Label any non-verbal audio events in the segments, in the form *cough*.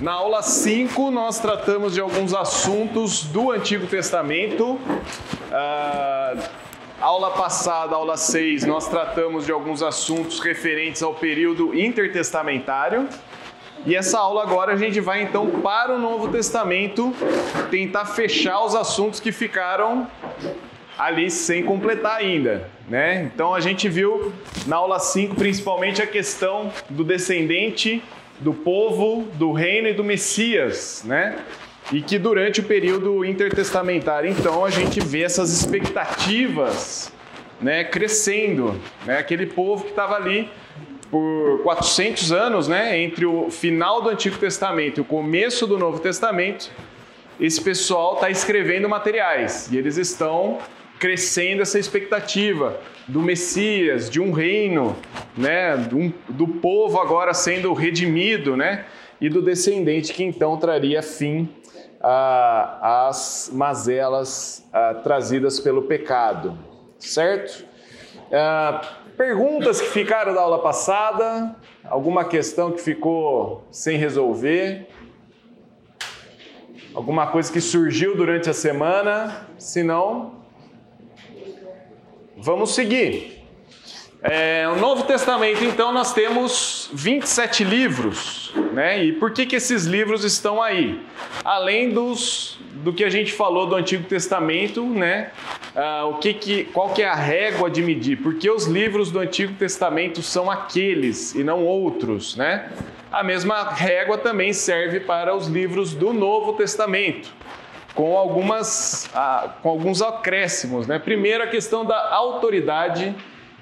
Na aula 5, nós tratamos de alguns assuntos do Antigo Testamento. Ah, aula passada, aula 6, nós tratamos de alguns assuntos referentes ao período intertestamentário. E essa aula agora a gente vai então para o Novo Testamento tentar fechar os assuntos que ficaram ali sem completar ainda, né? Então a gente viu na aula 5 principalmente a questão do descendente do povo, do reino e do Messias, né? E que durante o período intertestamentário, então, a gente vê essas expectativas né, crescendo. Né? Aquele povo que estava ali por 400 anos, né, entre o final do Antigo Testamento e o começo do Novo Testamento, esse pessoal está escrevendo materiais e eles estão crescendo essa expectativa do Messias, de um reino, né, do, do povo agora sendo redimido, né, e do descendente que então traria fim às mazelas trazidas pelo pecado, certo? Ah, perguntas que ficaram da aula passada, alguma questão que ficou sem resolver, alguma coisa que surgiu durante a semana, se não, Vamos seguir. É, o Novo Testamento, então, nós temos 27 livros, né? E por que, que esses livros estão aí? Além dos, do que a gente falou do Antigo Testamento, né? Ah, o que que, qual que é a régua de medir? Porque os livros do Antigo Testamento são aqueles e não outros, né? A mesma régua também serve para os livros do Novo Testamento com, algumas, ah, com alguns acréscimos. Né? Primeiro, a questão da autoridade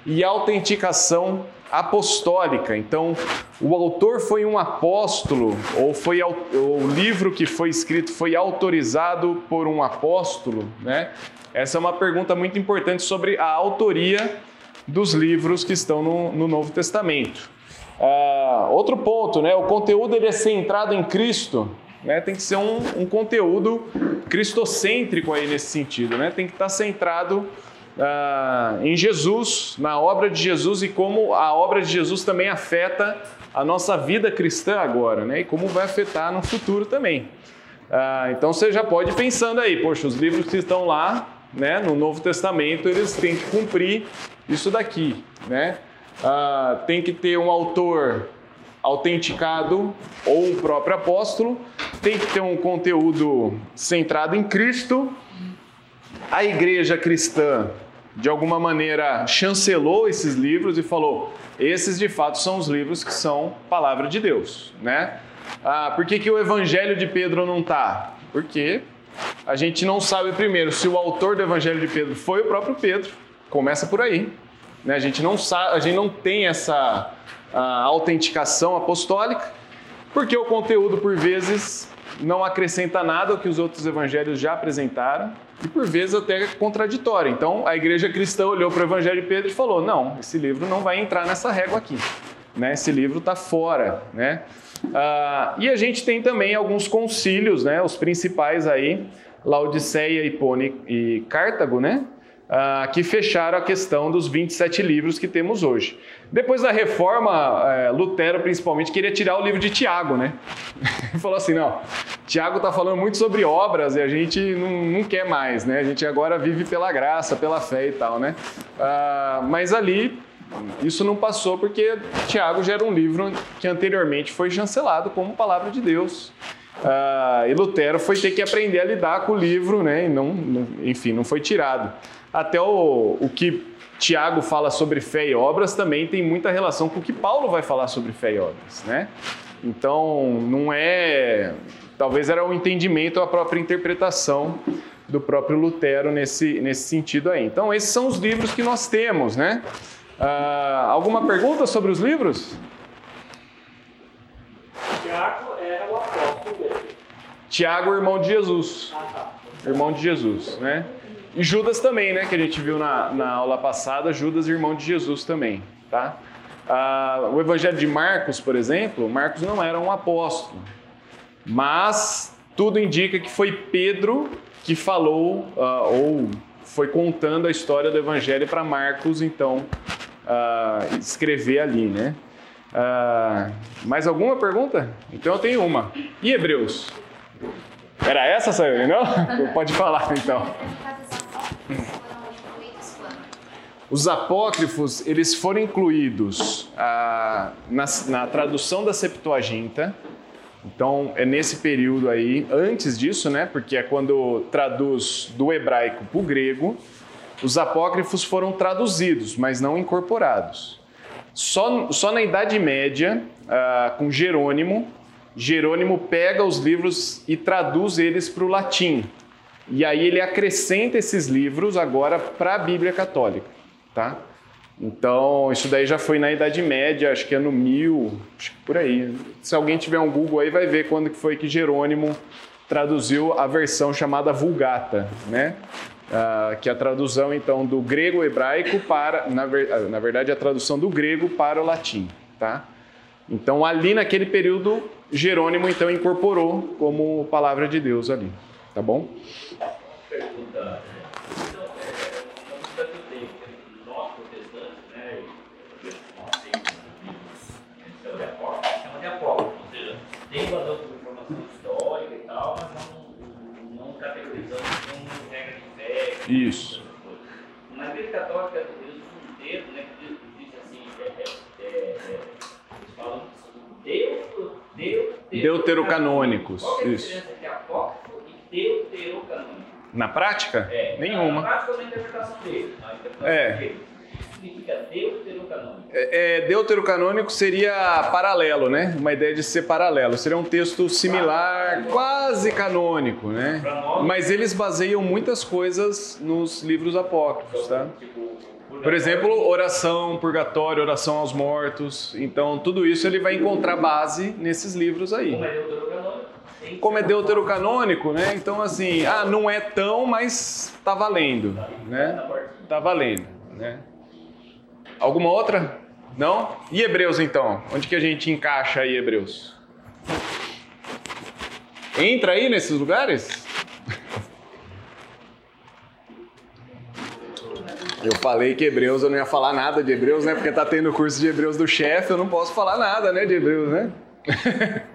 e autenticação apostólica. Então, o autor foi um apóstolo, ou foi o livro que foi escrito foi autorizado por um apóstolo, né? Essa é uma pergunta muito importante sobre a autoria dos livros que estão no, no Novo Testamento. Uh, outro ponto, né? O conteúdo ele é centrado em Cristo né? Tem que ser um, um conteúdo cristocêntrico aí nesse sentido, né? Tem que estar centrado ah, em Jesus, na obra de Jesus e como a obra de Jesus também afeta a nossa vida cristã agora, né? E como vai afetar no futuro também. Ah, então você já pode ir pensando aí, poxa, os livros que estão lá, né, no Novo Testamento, eles têm que cumprir isso daqui, né? Ah, tem que ter um autor autenticado ou o próprio apóstolo, tem que ter um conteúdo centrado em Cristo. A igreja cristã, de alguma maneira, chancelou esses livros e falou: esses de fato são os livros que são palavra de Deus, né? Ah, por que, que o evangelho de Pedro não está? Porque a gente não sabe primeiro se o autor do evangelho de Pedro foi o próprio Pedro. Começa por aí. Né? A gente não sabe, a gente não tem essa a autenticação apostólica, porque o conteúdo, por vezes, não acrescenta nada ao que os outros evangelhos já apresentaram e, por vezes, até é contraditório. Então, a igreja cristã olhou para o evangelho de Pedro e falou: não, esse livro não vai entrar nessa régua aqui. Né? Esse livro está fora. Né? Ah, e a gente tem também alguns concílios, né? os principais aí, Laodiceia, Hipone e Cartago, né? Uh, que fecharam a questão dos 27 livros que temos hoje. Depois da reforma, é, Lutero principalmente queria tirar o livro de Tiago, né? Ele *laughs* falou assim: não, Tiago está falando muito sobre obras e a gente não, não, quer mais, né? A gente agora vive pela graça, pela fé e tal, né? Uh, mas ali isso não passou porque Tiago já era um livro que anteriormente foi chancelado como palavra de Deus. Uh, e Lutero foi ter que aprender a lidar com o livro, né? E não enfim, não foi tirado. Até o, o que Tiago fala sobre fé e obras também tem muita relação com o que Paulo vai falar sobre fé e obras, né? Então, não é. Talvez era o um entendimento, a própria interpretação do próprio Lutero nesse, nesse sentido aí. Então, esses são os livros que nós temos, né? Uh, alguma pergunta sobre os livros? Tiago era o apóstolo dele. Tiago, irmão de Jesus. Ah, tá. Irmão de Jesus, né? E Judas também, né? Que a gente viu na, na aula passada, Judas, irmão de Jesus também, tá? Ah, o Evangelho de Marcos, por exemplo, Marcos não era um apóstolo, mas tudo indica que foi Pedro que falou ah, ou foi contando a história do Evangelho para Marcos, então ah, escrever ali, né? Ah, mais alguma pergunta? Então eu tenho uma. E Hebreus? Era essa, Sayuri? Não? *laughs* Pode falar então. Os apócrifos, eles foram incluídos ah, na, na tradução da Septuaginta. Então, é nesse período aí, antes disso, né? Porque é quando traduz do hebraico para o grego. Os apócrifos foram traduzidos, mas não incorporados. Só, só na Idade Média, ah, com Jerônimo, Jerônimo pega os livros e traduz eles para o latim. E aí ele acrescenta esses livros agora para a Bíblia Católica, tá? Então, isso daí já foi na Idade Média, acho que é no mil, acho que por aí. Se alguém tiver um Google aí, vai ver quando que foi que Jerônimo traduziu a versão chamada Vulgata, né? Uh, que é a tradução então do grego hebraico para, na, ver, ah, na verdade, a tradução do grego para o latim, tá? Então, ali naquele período, Jerônimo então incorporou como palavra de Deus ali, tá bom? Pergunta. Então, é, nós protestantes, né, nós temos livros de apócrifo, chama de apócrifo, ou seja, tem valor informação histórica e tal, mas não, não categorizando como regra de fé. Isso. Na Igreja Católica, usam um termo, né, que diz assim, é, é, é, eles falam Deus Deuterocanônicos. Qual é a isso. E deuterocanônico? Na prática? É. Nenhuma. Na prática, é uma interpretação dele. interpretação é. dele. Significa deuterocanônico. É, é, deuterocanônico seria paralelo, né? Uma ideia de ser paralelo. Seria um texto similar, quase canônico, né? Mas eles baseiam muitas coisas nos livros apócrifos, tá? Tipo, por exemplo, oração, purgatório, oração aos mortos. Então, tudo isso ele vai encontrar base nesses livros aí. Como é deuterocanônico? Como é deuterocanônico, né? Então, assim, ah, não é tão, mas tá valendo, né? Tá valendo, né? Alguma outra? Não? E Hebreus, então? Onde que a gente encaixa aí, Hebreus? Entra aí nesses lugares? Eu falei que Hebreus eu não ia falar nada de Hebreus, né? Porque tá tendo curso de Hebreus do chefe, eu não posso falar nada, né, de Hebreus, né? *laughs*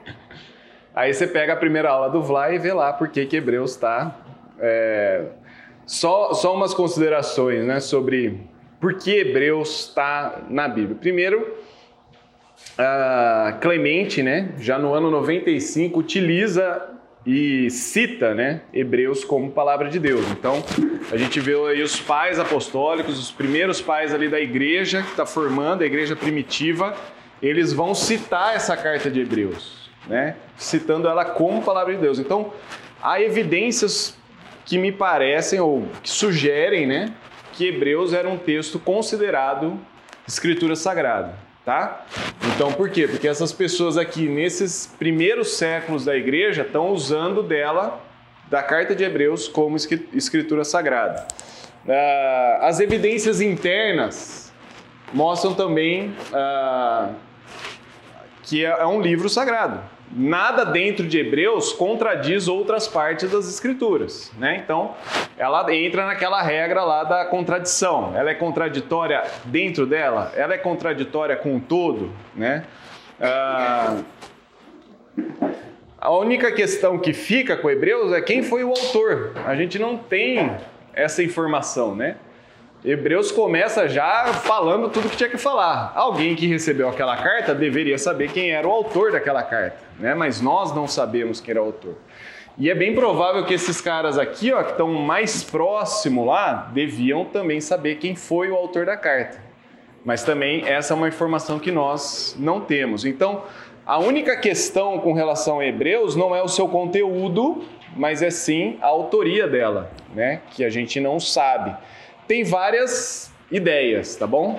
Aí você pega a primeira aula do Vla e vê lá por que, Hebreus está. É... Só, só umas considerações né, sobre por que Hebreus está na Bíblia. Primeiro, Clemente, né, já no ano 95, utiliza e cita né, Hebreus como palavra de Deus. Então, a gente vê aí os pais apostólicos, os primeiros pais ali da igreja que está formando, a igreja primitiva, eles vão citar essa carta de Hebreus, né, citando ela como palavra de Deus. Então, há evidências que me parecem ou que sugerem né, que Hebreus era um texto considerado escritura sagrada tá? Então, por quê? Porque essas pessoas aqui, nesses primeiros séculos da igreja, estão usando dela, da carta de Hebreus, como escritura sagrada. Ah, as evidências internas mostram também ah, que é, é um livro sagrado nada dentro de Hebreus contradiz outras partes das Escrituras, né? Então, ela entra naquela regra lá da contradição. Ela é contraditória dentro dela? Ela é contraditória com todo, né? Ah, a única questão que fica com Hebreus é quem foi o autor. A gente não tem essa informação, né? Hebreus começa já falando tudo que tinha que falar. Alguém que recebeu aquela carta deveria saber quem era o autor daquela carta, né? Mas nós não sabemos quem era o autor. E é bem provável que esses caras aqui, ó, que estão mais próximo lá, deviam também saber quem foi o autor da carta. Mas também essa é uma informação que nós não temos. Então, a única questão com relação a Hebreus não é o seu conteúdo, mas é sim a autoria dela, né? Que a gente não sabe tem várias ideias, tá bom?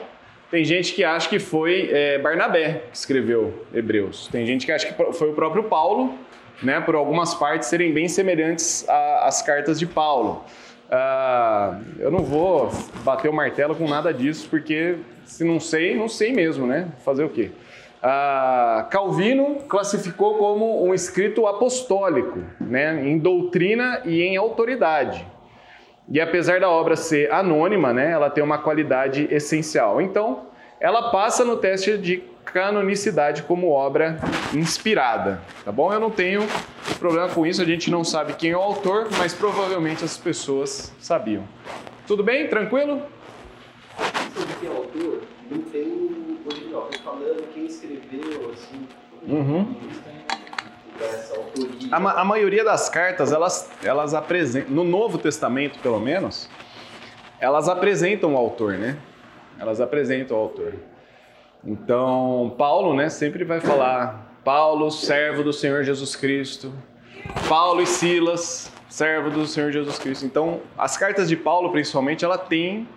Tem gente que acha que foi é, Barnabé que escreveu Hebreus. Tem gente que acha que foi o próprio Paulo, né? Por algumas partes serem bem semelhantes às cartas de Paulo. Ah, eu não vou bater o martelo com nada disso, porque se não sei, não sei mesmo, né? Fazer o quê? Ah, Calvino classificou como um escrito apostólico, né? Em doutrina e em autoridade. E apesar da obra ser anônima, né, ela tem uma qualidade essencial. Então, ela passa no teste de canonicidade como obra inspirada, tá bom? Eu não tenho problema com isso, a gente não sabe quem é o autor, mas provavelmente as pessoas sabiam. Tudo bem? Tranquilo? Sobre quem é o autor, não tem o original, falando quem escreveu, assim, Uhum. Autoria. A, ma- a maioria das cartas, elas, elas apresentam, no Novo Testamento pelo menos, elas apresentam o autor, né? Elas apresentam o autor. Então, Paulo, né, sempre vai falar, Paulo, servo do Senhor Jesus Cristo, Paulo e Silas, servo do Senhor Jesus Cristo. Então, as cartas de Paulo, principalmente, ela tem,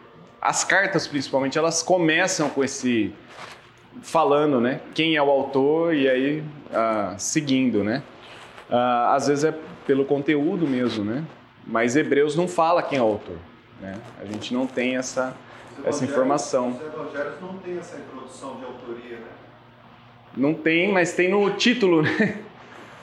as cartas principalmente, elas começam com esse falando, né? Quem é o autor e aí ah, seguindo, né? Ah, às vezes é pelo conteúdo mesmo, né? Mas Hebreus não fala quem é o autor, né? A gente não tem essa Os essa informação. Os evangelhos não têm essa introdução de autoria, né? Não tem, mas tem no título, né? *laughs*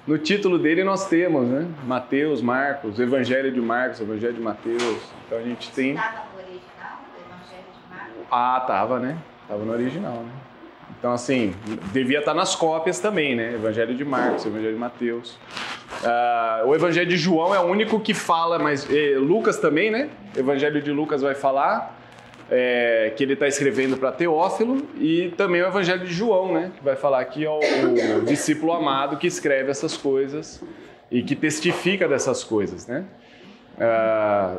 No título dele nós temos, né? Mateus, Marcos, Evangelho de Marcos, Evangelho de Mateus. Então a gente tem. Estava no original, Evangelho de Marcos? Ah, tava, né? Tava no original, né? Então, assim, devia estar nas cópias também, né? Evangelho de Marcos, Evangelho de Mateus. Ah, o Evangelho de João é o único que fala, mas eh, Lucas também, né? Evangelho de Lucas vai falar eh, que ele está escrevendo para Teófilo e também o Evangelho de João, né? Vai falar que é o, o discípulo amado que escreve essas coisas e que testifica dessas coisas, né? Ah,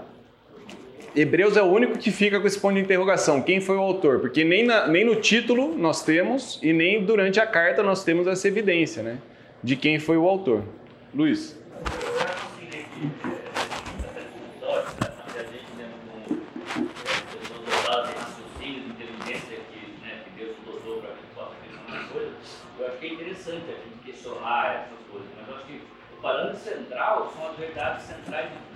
Hebreus é o único que fica com esse ponto de interrogação. Quem foi o autor? Porque nem, na- nem no título nós temos e nem durante a carta nós temos essa evidência, né? De quem foi o autor. Luiz. De de interessante a gente questionar essas coisas, mas acho que o parâmetro central são as verdades centrais e aquilo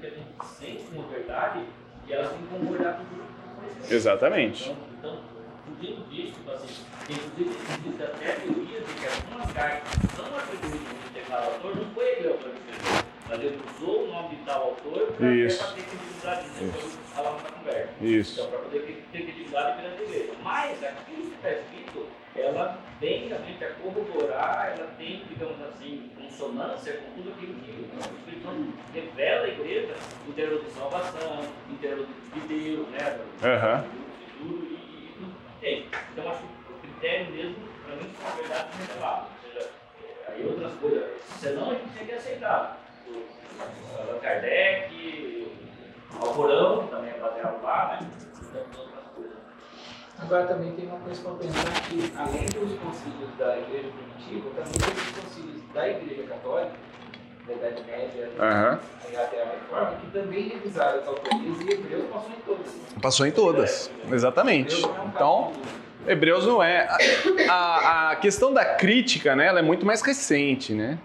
que a gente sente como verdade, e elas têm que concordar com tudo que conhecemos. Exatamente. Então, então, fugindo disso, tipo assim, inclusive existe até a teoria de que algumas cartas que são atribuídas a um determinado autor, não foi ele o autor que escreveu, mas ele usou o nome de tal autor para ter credibilidade, né? Como falava na conversa. Isso. Então, para poder ter ter credibilidade perante a igreja. Mas aquilo que está escrito, ela vem realmente a corroborar, ela tem, digamos assim, consonância com tudo aquilo que o Espírito Santo revela à igreja em termos de salvação, em termos de Deus, né? E, e tudo tem. Então acho que o critério mesmo, para mim, são verdades reveladas. Ou seja, é, aí outras coisas. Senão a gente tem que aceitar. O Allan Kardec, o Alcorão, que também é baseado lá, né? E coisas. Agora também tem uma coisa para pensar que, além dos concílios da Igreja Primitiva, também tem os concílios da Igreja Católica, da Idade Média, Aham. até a Reforma, que também revisaram as autorias e Hebreus passou em todas. Passou em todas. Exatamente. Então, Hebreus não é. A, a- a questão da crítica, né, ela é muito mais recente, né?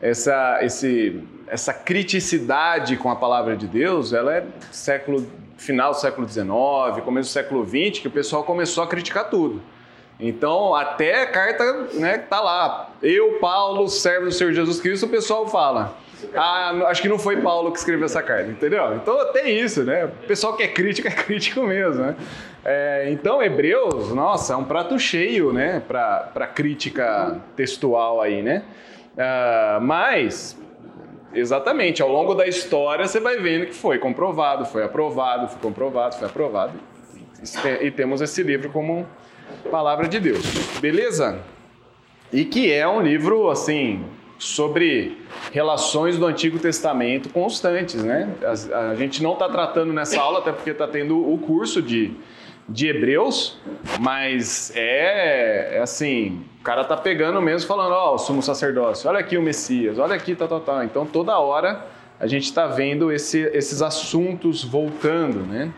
Essa, esse, essa criticidade com a palavra de Deus, ela é século final do século XIX, começo do século XX, que o pessoal começou a criticar tudo. Então, até a carta, né, tá lá. Eu, Paulo, servo do Senhor Jesus Cristo, o pessoal fala. Ah, acho que não foi Paulo que escreveu essa carta, entendeu? Então, até isso, né? O pessoal que é crítico *laughs* é crítico mesmo, né? É, então, Hebreus, nossa, é um prato cheio, né, para crítica textual aí, né? Ah, mas, exatamente, ao longo da história você vai vendo que foi comprovado, foi aprovado, foi comprovado, foi aprovado. E temos esse livro como palavra de Deus, beleza? E que é um livro, assim, sobre relações do Antigo Testamento constantes, né? A, gente não está tratando nessa aula, até porque está tendo o curso de, de Hebreus, mas é, é assim, o cara tá pegando mesmo, falando, ó, o sumo sacerdócio, olha aqui o Messias, olha aqui, tal, tal, tal. Então, toda hora a gente está vendo esse- esses assuntos voltando, né?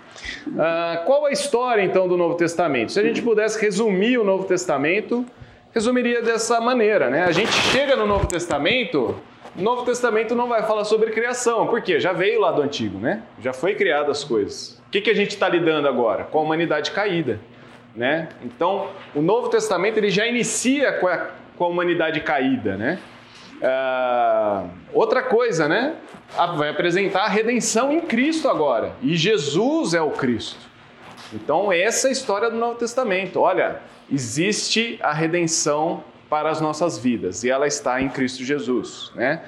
Ah, qual a história, então, do Novo Testamento? Se a gente pudesse resumir o Novo Testamento, resumiria dessa maneira, né? A gente chega no Novo Testamento, o Novo Testamento não vai falar sobre criação, porque já veio lá do Antigo, né? Já foi criado as coisas. O que, que a gente está lidando agora? Com a humanidade caída, né? Então, o Novo Testamento ele já inicia com a, com a humanidade caída, né? Ah, outra coisa, né? Ah, Vai apresentar a redenção em Cristo agora. E Jesus é o Cristo. Então, essa é a história do Novo Testamento. Olha, existe a redenção para as nossas vidas e ela está em Cristo Jesus, né?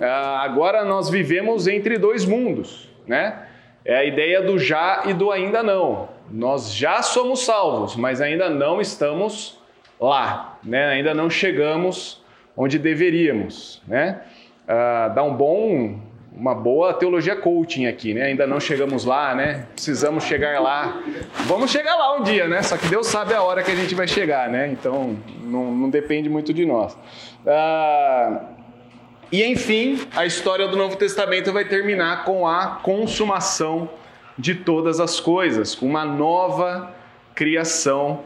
Ah, agora nós vivemos entre dois mundos, né? É a ideia do já e do ainda não. Nós já somos salvos, mas ainda não estamos lá, né? Ainda não chegamos onde deveríamos, né? Ah, dá um bom uma boa teologia coaching aqui, né? Ainda não chegamos lá, né? Precisamos chegar lá. Vamos chegar lá um dia, né? Só que Deus sabe a hora que a gente vai chegar, né? Então não, não depende muito de nós. Ah, e enfim, a história do Novo Testamento vai terminar com a consumação de todas as coisas, com uma nova criação.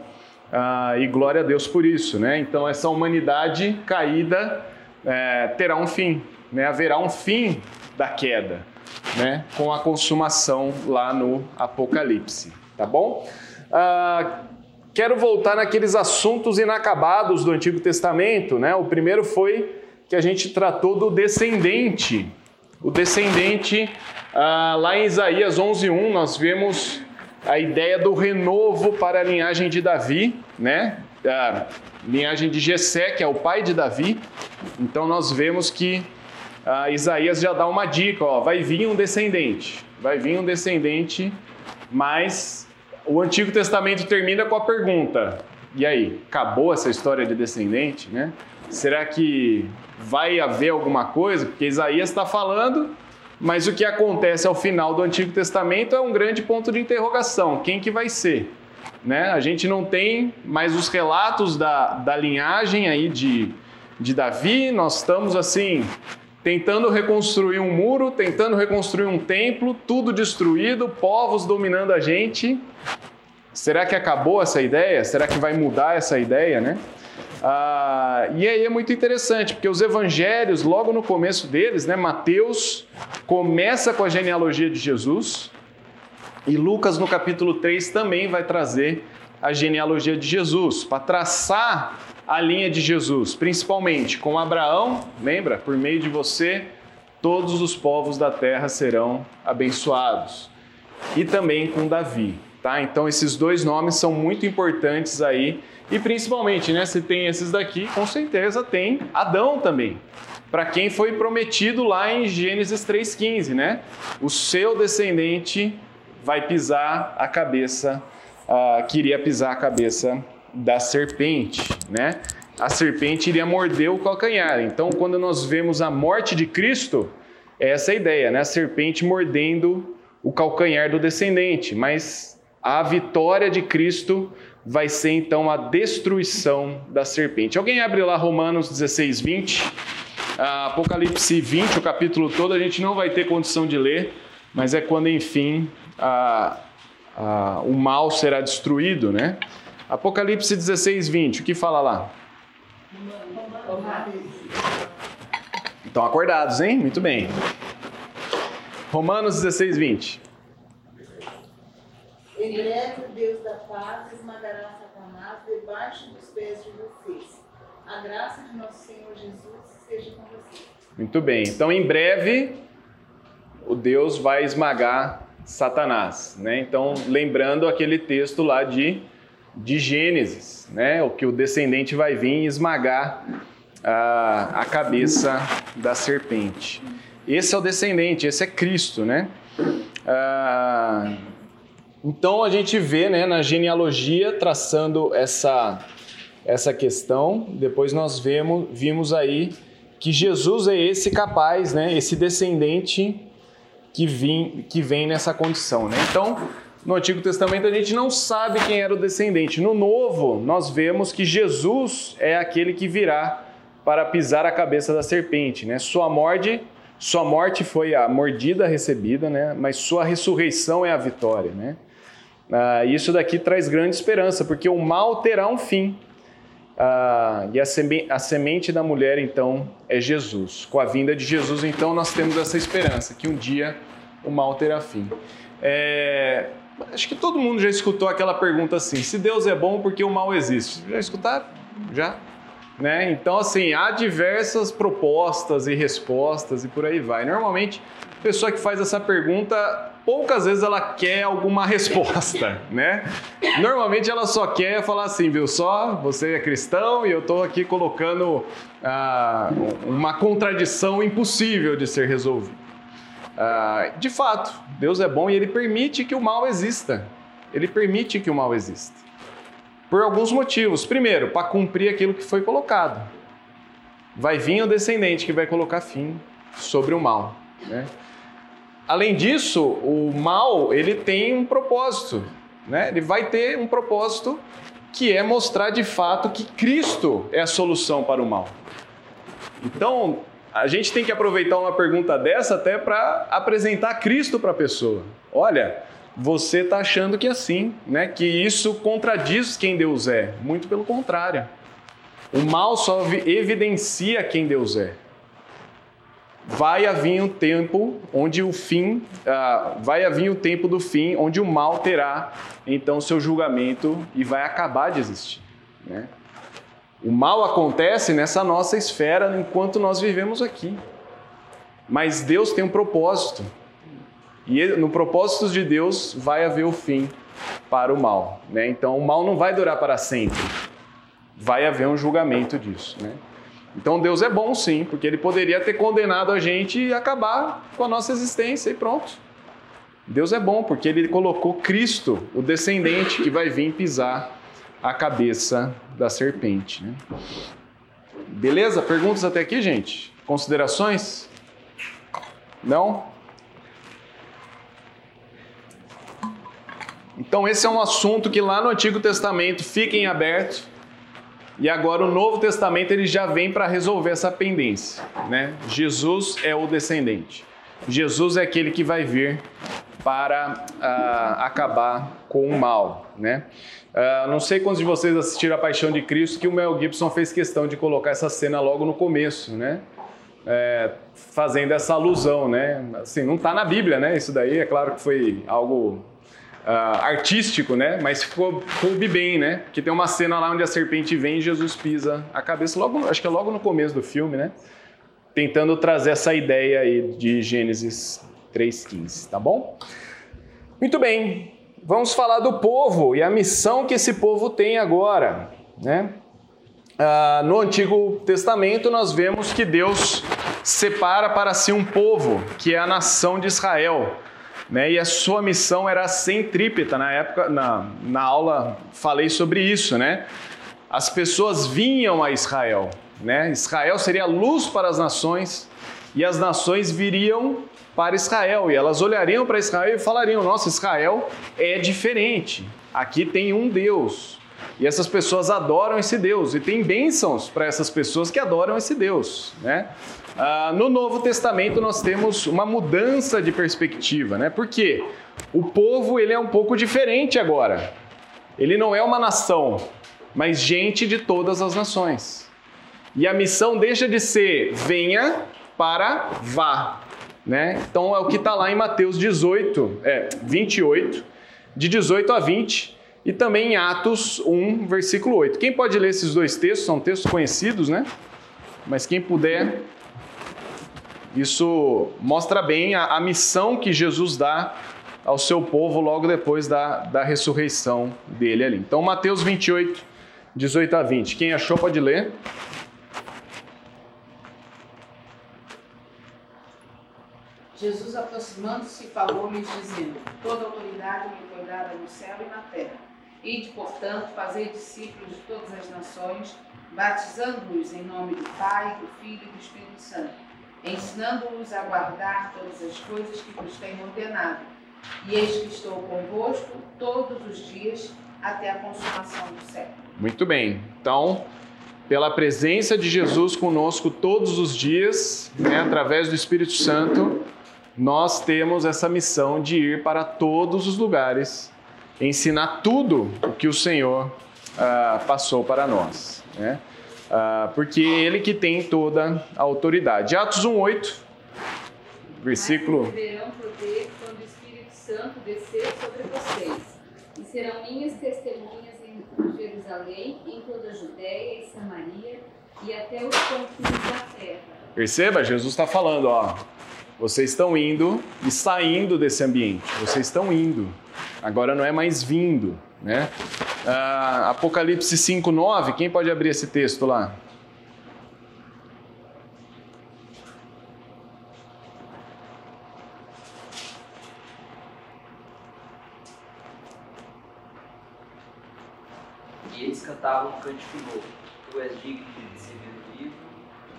Ah, e glória a Deus por isso, né? Então essa humanidade caída é, terá um fim, né? Haverá um fim da queda, né? Com a consumação lá no Apocalipse, tá bom? Ah, quero voltar naqueles assuntos inacabados do Antigo Testamento, né? O primeiro foi que a gente tratou do descendente. O descendente, ah, lá em Isaías 11:1, nós vemos a ideia do renovo para a linhagem de Davi, né? A linhagem de Jessé, que é o pai de Davi. Então nós vemos que ah, Isaías já dá uma dica, ó, vai vir um descendente, vai vir um descendente, mas o Antigo Testamento termina com a pergunta: e aí, acabou essa história de descendente, né? Será que vai haver alguma coisa? Porque Isaías está falando, mas o que acontece ao final do Antigo Testamento é um grande ponto de interrogação: quem que vai ser? Né? A gente não tem mais os relatos da, da linhagem aí de, de Davi, nós estamos assim tentando reconstruir um muro, tentando reconstruir um templo, tudo destruído, povos dominando a gente. Será que acabou essa ideia? Será que vai mudar essa ideia, né? Ah, e aí é muito interessante, porque os evangelhos, logo no começo deles, né, Mateus começa com a genealogia de Jesus, e Lucas, no capítulo 3, também vai trazer a genealogia de Jesus, para traçar a linha de Jesus, principalmente com Abraão, lembra? Por meio de você, todos os povos da terra serão abençoados. E também com Davi, tá? Então esses dois nomes são muito importantes aí, e principalmente, né, se tem esses daqui, com certeza tem Adão também. Para quem foi prometido lá em Gênesis 3:15, né? O seu descendente vai pisar a cabeça, uh, queria pisar a cabeça da serpente, né? A serpente iria morder o calcanhar. Então, quando nós vemos a morte de Cristo, é essa a ideia, né? A serpente mordendo o calcanhar do descendente, mas a vitória de Cristo vai ser então a destruição da serpente. Alguém abre lá Romanos 16, 20. Apocalipse 20, o capítulo todo, a gente não vai ter condição de ler, mas é quando, enfim, a, a, o mal será destruído, né? Apocalipse 16, 20, o que fala lá? Estão acordados, hein? Muito bem. Romanos 16, 20. Em breve o Deus da paz esmagará Satanás debaixo dos pés de vocês. A graça de nosso Senhor Jesus seja com vocês. Muito bem. Então, em breve, o Deus vai esmagar Satanás, né? Então, lembrando aquele texto lá de de Gênesis, né? O que o descendente vai vir esmagar a, a cabeça da serpente. Esse é o descendente, esse é Cristo, né? Ah, então a gente vê, né, na genealogia traçando essa essa questão. Depois nós vemos, vimos aí que Jesus é esse capaz, né? Esse descendente que, vim, que vem nessa condição, né? Então no Antigo Testamento a gente não sabe quem era o descendente. No Novo, nós vemos que Jesus é aquele que virá para pisar a cabeça da serpente, né? Sua morte, sua morte foi a mordida recebida, né? Mas sua ressurreição é a vitória, né? Ah, isso daqui traz grande esperança, porque o mal terá um fim. Ah, e a, seme a semente da mulher, então, é Jesus. Com a vinda de Jesus, então, nós temos essa esperança, que um dia o mal terá fim. É, Acho que todo mundo já escutou aquela pergunta assim: se Deus é bom, por que o mal existe? Já escutaram? Já? Né? Então, assim, há diversas propostas e respostas e por aí vai. Normalmente, a pessoa que faz essa pergunta, poucas vezes ela quer alguma *laughs* resposta, né? Normalmente ela só quer falar assim, viu só, você é cristão e eu estou aqui colocando ah, uma contradição impossível de ser resolvida. Ah, de fato, Deus é bom e Ele permite que o mal exista. Ele permite que o mal exista. Por alguns motivos. Primeiro, para cumprir aquilo que foi colocado. Vai vir o descendente que vai colocar fim sobre o mal. Né? Além disso, o mal ele tem um propósito. Né? Ele vai ter um propósito que é mostrar de fato que Cristo é a solução para o mal. Então, a gente tem que aproveitar uma pergunta dessa até para apresentar Cristo para a pessoa. Olha, você está achando que é assim, né? Que isso contradiz quem Deus é. Muito pelo contrário. O mal só evidencia quem Deus é. Vai haver um tempo onde o fim, uh, vai haver o tempo do fim, onde o mal terá então seu julgamento e vai acabar de existir. Né? O mal acontece nessa nossa esfera enquanto nós vivemos aqui. Mas Deus tem um propósito. E no propósito de Deus vai haver o fim para o mal. Né? Então o mal não vai durar para sempre. Vai haver um julgamento disso. Né? Então Deus é bom sim, porque Ele poderia ter condenado a gente e acabar com a nossa existência e pronto. Deus é bom porque Ele colocou Cristo, o descendente que vai vir pisar a cabeça da serpente. Né? Beleza? Perguntas até aqui, gente? Considerações? Não? Então, esse é um assunto que lá no Antigo Testamento fica em aberto. E agora o Novo Testamento ele já vem para resolver essa pendência, né? Jesus é o descendente. Jesus é aquele que vai vir para uh, acabar com o mal, né? Uh, não sei quantos de vocês assistiram a Paixão de Cristo que o Mel Gibson fez questão de colocar essa cena logo no começo, né? É, fazendo essa alusão, né? Assim, não está na Bíblia, né? Isso daí é claro que foi algo uh, artístico, né? Mas ficou coube bem, né? Que tem uma cena lá onde a serpente vem e Jesus pisa a cabeça, logo, acho que é logo no começo do filme, né? Tentando trazer essa ideia aí de Gênesis 3,15, tá bom? Muito bem, vamos falar do povo e a missão que esse povo tem agora, né? Uh, no Antigo Testamento nós vemos que Deus separa para si um povo, que é a nação de Israel né? E a sua missão era centrípeta. Na época, na, na aula, falei sobre isso, né? As pessoas vinham a Israel, né? Israel seria luz para as nações e as nações viriam para Israel e elas olhariam para Israel e falariam: Nossa, Israel é diferente. Aqui tem um Deus. E essas pessoas adoram esse Deus e tem bênçãos para essas pessoas que adoram esse Deus, né? Ah, no Novo Testamento nós temos uma mudança de perspectiva, né? Porque o povo ele é um pouco diferente agora. Ele não é uma nação, mas gente de todas as nações. E a missão deixa de ser venha para vá. Né? Então é o que está lá em Mateus 18, é, 28, de 18 a 20, e também em Atos 1, versículo 8. Quem pode ler esses dois textos? São textos conhecidos, né? Mas quem puder isso mostra bem a, a missão que Jesus dá ao seu povo logo depois da, da ressurreição dele ali. Então, Mateus 28, 18 a 20. Quem achou pode ler. Jesus, aproximando-se, falou-lhes, dizendo: Toda autoridade me foi dada no céu e na terra. Ide, portanto, fazei discípulos de todas as nações, batizando-os em nome do Pai, do Filho e do Espírito Santo ensinando-os a guardar todas as coisas que vos tenho ordenado. E eis que estou convosco todos os dias até a consumação do século. Muito bem. Então, pela presença de Jesus conosco todos os dias, né, através do Espírito Santo, nós temos essa missão de ir para todos os lugares, ensinar tudo o que o Senhor ah, passou para nós. Né? Uh, porque ele que tem toda a autoridade. Atos 1,8, versículo. Mas poder quando o Espírito Santo descer sobre vocês, e serão minhas testemunhas em Jerusalém, em toda a Judéia e Samaria e até os confins da terra. Perceba, Jesus está falando, ó. Vocês estão indo e saindo desse ambiente. Vocês estão indo. Agora não é mais vindo, né? Ah, Apocalipse 5:9. Quem pode abrir esse texto lá? E eles cantavam um cântico novo. Tu és digno de receber o livro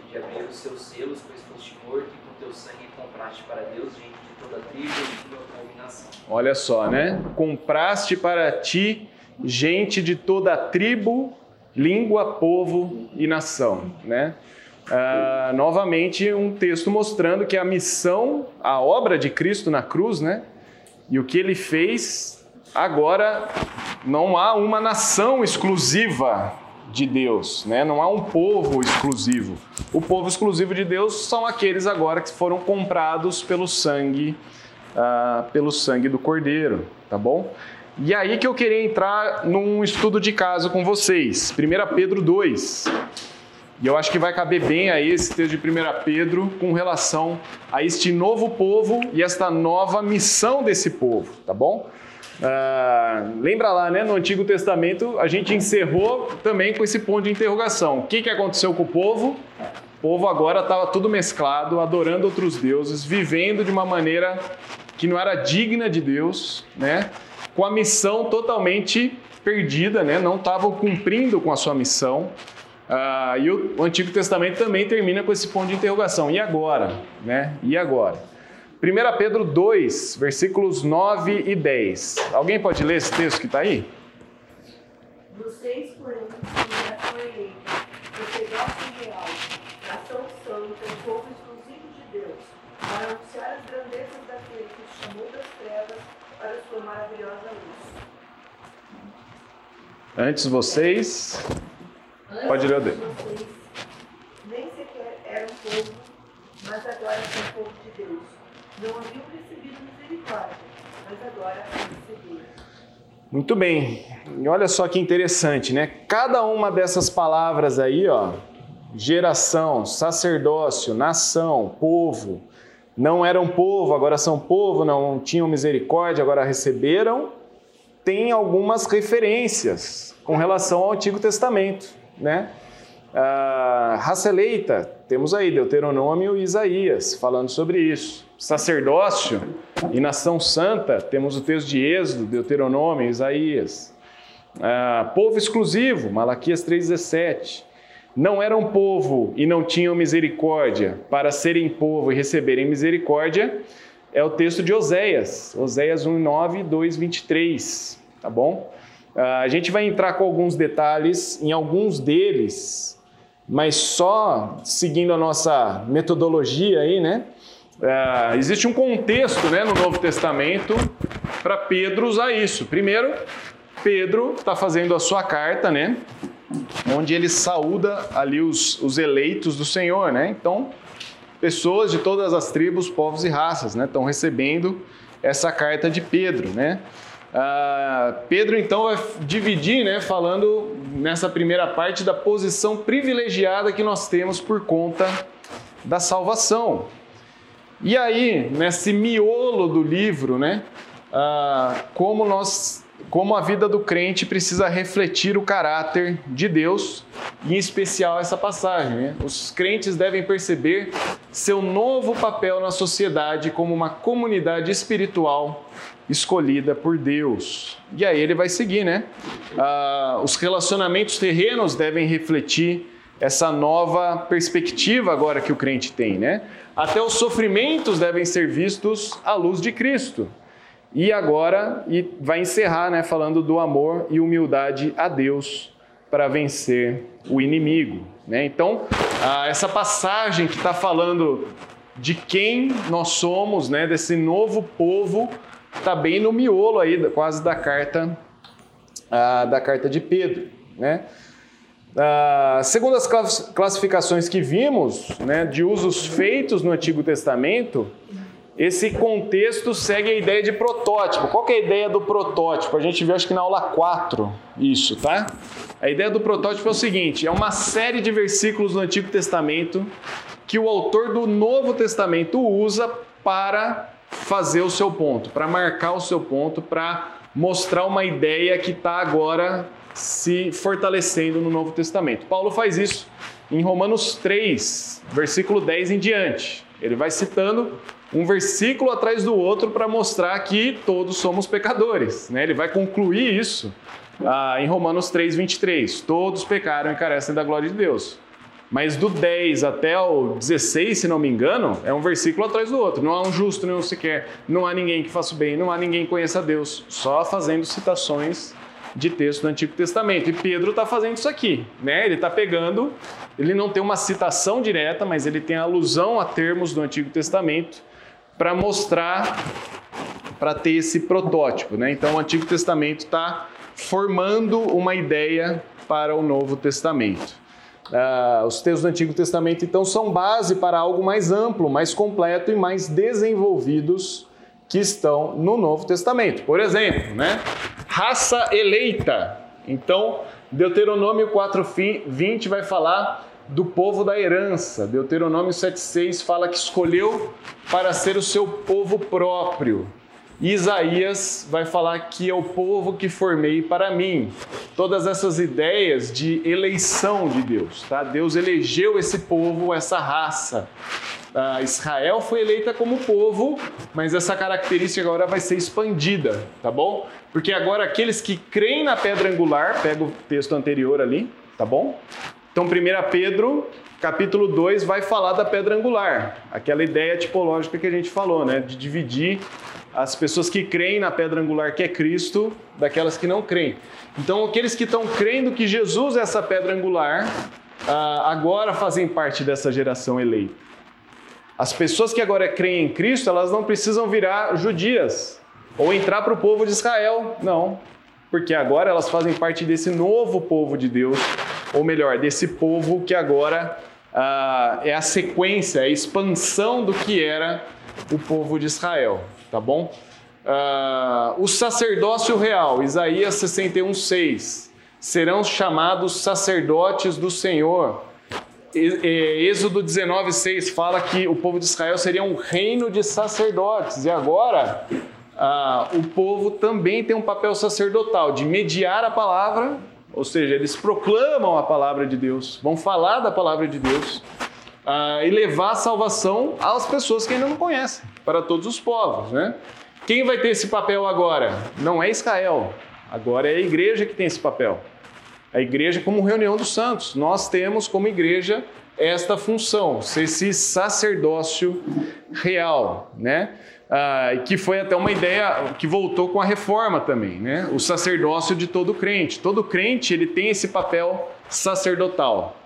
e de abrir os seus selos, pois foste morto e com teu sangue compraste para Deus gente de toda tribo e de toda nação. Olha só, né? Compraste para ti gente de toda a tribo, língua, povo e nação, né? Ah, novamente um texto mostrando que a missão, a obra de Cristo na cruz, né? E o que ele fez, agora não há uma nação exclusiva de Deus, né? Não há um povo exclusivo. O povo exclusivo de Deus são aqueles agora que foram comprados pelo sangue, ah, pelo sangue do Cordeiro, tá bom? E aí que eu queria entrar num estudo de caso com vocês. 1 Pedro 2. E eu acho que vai caber bem aí esse texto de 1 Pedro com relação a este novo povo e esta nova missão desse povo, tá bom? Ah, lembra lá, né? No Antigo Testamento a gente encerrou também com esse ponto de interrogação. O que, que aconteceu com o povo? O povo agora estava tudo mesclado, adorando outros deuses, vivendo de uma maneira que não era digna de Deus, né? Com a missão totalmente perdida, né? Não estavam cumprindo com a sua missão. Ah, e o, Antigo Testamento também termina com esse ponto de interrogação. E agora? Né? E agora? 1 Pedro 2, versículos 9 e 10. Alguém pode ler esse texto que está aí? Vocês, porém, são eleita, sacerdócio real, nação santa, povo exclusivo de Deus, para anunciar as grandezas daquele que os chamou das trevas para a sua maravilhosa luz. Antes vocês. Antes Pode ler o vocês nem sequer eram povo, mas agora são povo de Deus. Não haviam recebido misericórdia, mas agora receberam. Muito bem. E olha só que interessante, né? Cada uma dessas palavras aí, ó, geração, sacerdócio, nação, povo, não eram povo, agora são povo, não tinham misericórdia, agora receberam, tem algumas referências com relação ao Antigo Testamento, né? Ah, raça eleita, temos aí Deuteronômio e Isaías falando sobre isso. Sacerdócio e nação santa, temos o texto de Êxodo, Deuteronômio, Isaías. Ah, povo exclusivo, Malaquias 3,17. Não eram povo e não tinham misericórdia, para serem povo e receberem misericórdia, é o texto de Oséias, Oséias 1,9 e 2,23, tá bom? Ah, a gente vai entrar com alguns detalhes em alguns deles, mas só seguindo a nossa metodologia aí, né? Ah, existe um contexto né, no Novo Testamento para Pedro usar isso. Primeiro, Pedro está fazendo a sua carta, né? Onde ele saúda ali os, os eleitos do Senhor, né? Então, pessoas de todas as tribos, povos e raças, né? Estão recebendo essa carta de Pedro, né? Ah, Pedro então vai dividir, né, falando nessa primeira parte da posição privilegiada que nós temos por conta da salvação. E aí, nesse miolo do livro, né, ah, como nós, como a vida do crente precisa refletir o caráter de Deus, e em especial essa passagem. Né? Os crentes devem perceber seu novo papel na sociedade como uma comunidade espiritual escolhida por Deus. E aí ele vai seguir, né? Ah, os relacionamentos terrenos devem refletir essa nova perspectiva agora que o crente tem, né? Até os sofrimentos devem ser vistos à luz de Cristo. E agora e vai encerrar, né, falando do amor e humildade a Deus para vencer o inimigo, né? Então, essa passagem que está falando de quem nós somos, né, desse novo povo, está bem no miolo aí, quase da carta da carta de Pedro, né? Segundo as classificações que vimos, né, de usos feitos no Antigo Testamento, esse contexto segue a ideia de protótipo. Qual é a ideia do protótipo? A gente viu acho que na aula 4 isso, tá? A ideia do protótipo é o seguinte: é uma série de versículos do Antigo Testamento que o autor do Novo Testamento usa para fazer o seu ponto, para marcar o seu ponto, para mostrar uma ideia que está agora se fortalecendo no Novo Testamento. Paulo faz isso em Romanos 3, versículo 10 em diante. Ele vai citando um versículo atrás do outro para mostrar que todos somos pecadores. Né? Ele vai concluir isso ah, em Romanos 3, 23. Todos pecaram e carecem da glória de Deus. Mas do 10 até o 16, se não me engano, é um versículo atrás do outro. Não há um justo nenhum sequer, não há ninguém que faça o bem, não há ninguém que conheça Deus. Só fazendo citações de texto do Antigo Testamento. E Pedro está fazendo isso aqui, né? Ele está pegando, ele não tem uma citação direta, mas ele tem alusão a termos do Antigo Testamento para mostrar, para ter esse protótipo, né? Então o Antigo Testamento está formando uma ideia para o Novo Testamento. Uh, os textos do Antigo Testamento, então, são base para algo mais amplo, mais completo e mais desenvolvidos que estão no Novo Testamento. Por exemplo, né? raça eleita. Então, Deuteronômio 4:20 vai falar do povo da herança. Deuteronômio 7:6 fala que escolheu para ser o seu povo próprio. Isaías vai falar que é o povo que formei para mim. Todas essas ideias de eleição de Deus, tá? Deus elegeu esse povo, essa raça. Uh, Israel foi eleita como povo, mas essa característica agora vai ser expandida, tá bom? Porque agora aqueles que creem na pedra angular, pega o texto anterior ali, tá bom? Então, 1 Pedro capítulo 2 vai falar da pedra angular, aquela ideia tipológica que a gente falou, né? De dividir as pessoas que creem na pedra angular que é Cristo daquelas que não creem. Então, aqueles que estão crendo que Jesus é essa pedra angular, ah, agora fazem parte dessa geração eleita. As pessoas que agora creem em Cristo, elas não precisam virar judias ou entrar para o povo de Israel, não, porque agora elas fazem parte desse novo povo de Deus, ou melhor, desse povo que agora ah, é a sequência, a expansão do que era o povo de Israel tá bom? Uh, o sacerdócio real, Isaías 61, 6. Serão chamados sacerdotes do Senhor. Êxodo 19, 6 fala que o povo de Israel seria um reino de sacerdotes. E agora, uh, o povo também tem um papel sacerdotal de mediar a palavra, ou seja, eles proclamam a palavra de Deus, vão falar da palavra de Deus uh, e levar a salvação às pessoas que ainda não conhecem, para todos os povos. Né? Quem vai ter esse papel agora? Não é Israel, agora é a igreja que tem esse papel. A igreja, como reunião dos santos, nós temos como igreja esta função, esse sacerdócio real, né? Ah, que foi até uma ideia que voltou com a reforma também, né? O sacerdócio de todo crente. Todo crente ele tem esse papel sacerdotal.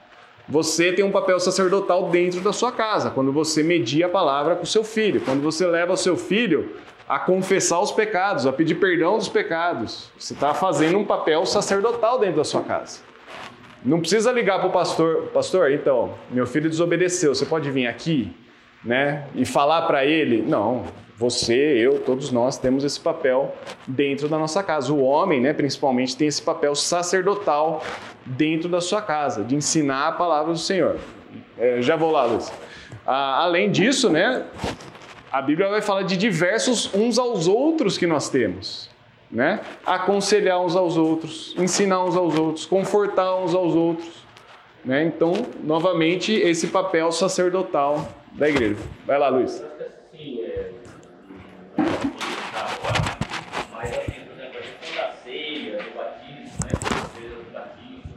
Você tem um papel sacerdotal dentro da sua casa, quando você media a palavra com o seu filho, quando você leva o seu filho a confessar os pecados, a pedir perdão dos pecados. Você está fazendo um papel sacerdotal dentro da sua casa. Não precisa ligar para o pastor, pastor, então, meu filho desobedeceu, você pode vir aqui, né, e falar para ele? Não, você, eu, todos nós temos esse papel dentro da nossa casa. O homem, né, principalmente, tem esse papel sacerdotal dentro da sua casa, de ensinar a palavra do Senhor. É, já vou lá, Luiz. Ah, além disso, né, a Bíblia vai falar de diversos uns aos outros que nós temos. Né? Aconselhar uns aos outros, ensinar uns aos outros, confortar uns aos outros. Né? Então, novamente, esse papel sacerdotal da igreja. Vai lá, Luiz. Mas assim, por exemplo, a questão da ceia, do batismo, né? Do batismo,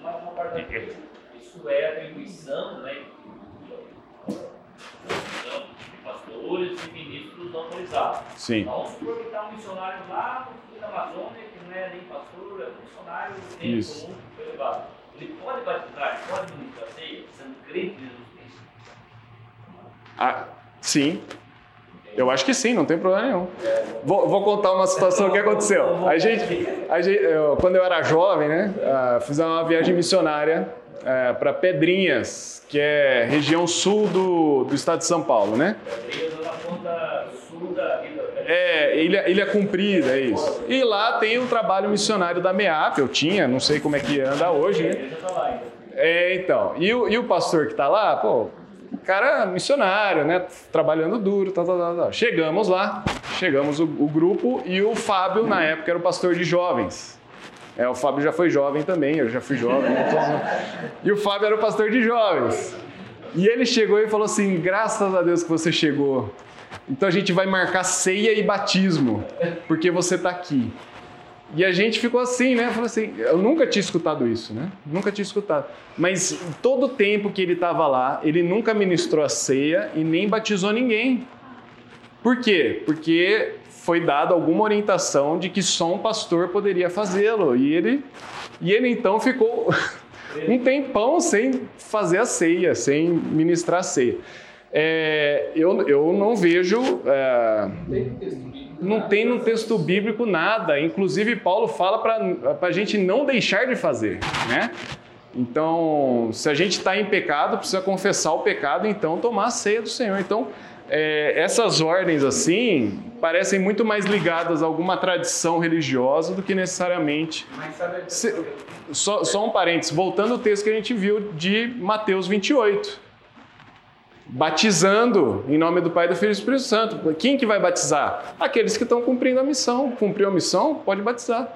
uma, uma parte da isso é atribuição, né? de pastores e ministros autorizados. Sim. Então, vamos supor que está um missionário lá no sul da Amazônia, que não é nem pastor, é um missionário do tempo comum, elevado. Ele pode batizar, pode ministrar ceia, sendo crente em Jesus Cristo? Ah, sim. Eu acho que sim, não tem problema nenhum. Vou, vou contar uma situação que aconteceu. A gente, a gente eu, quando eu era jovem, né, uh, fiz uma viagem missionária uh, para Pedrinhas, que é região sul do, do estado de São Paulo, né? Pedrinhas é na ponta sul da, É, ilha, ilha Cumprida, é isso. E lá tem o trabalho missionário da MEAP, eu tinha, não sei como é que anda hoje, né? É, então. E o, e o pastor que tá lá, pô, cara missionário, né? Trabalhando duro, tal, tal, tal. Chegamos lá, chegamos o, o grupo e o Fábio, na época, era o pastor de jovens. É, o Fábio já foi jovem também, eu já fui jovem. Então... E o Fábio era o pastor de jovens. E ele chegou e falou assim: graças a Deus que você chegou. Então a gente vai marcar ceia e batismo, porque você está aqui. E a gente ficou assim, né? Falou assim, eu nunca tinha escutado isso, né? Nunca tinha escutado. Mas todo o tempo que ele estava lá, ele nunca ministrou a ceia e nem batizou ninguém. Por quê? Porque foi dada alguma orientação de que só um pastor poderia fazê-lo. E ele, e ele então ficou *laughs* um tempão sem fazer a ceia, sem ministrar a ceia. É, eu, eu não vejo. É, não tem no texto bíblico nada. Inclusive, Paulo fala para a gente não deixar de fazer, né? Então, se a gente está em pecado, precisa confessar o pecado, então tomar a ceia do Senhor. Então, é, essas ordens assim parecem muito mais ligadas a alguma tradição religiosa do que necessariamente. Se, só, só um parênteses, voltando ao texto que a gente viu de Mateus 28 batizando em nome do Pai, do Filho e do Espírito Santo. Quem que vai batizar? Aqueles que estão cumprindo a missão. Cumpriu a missão, pode batizar.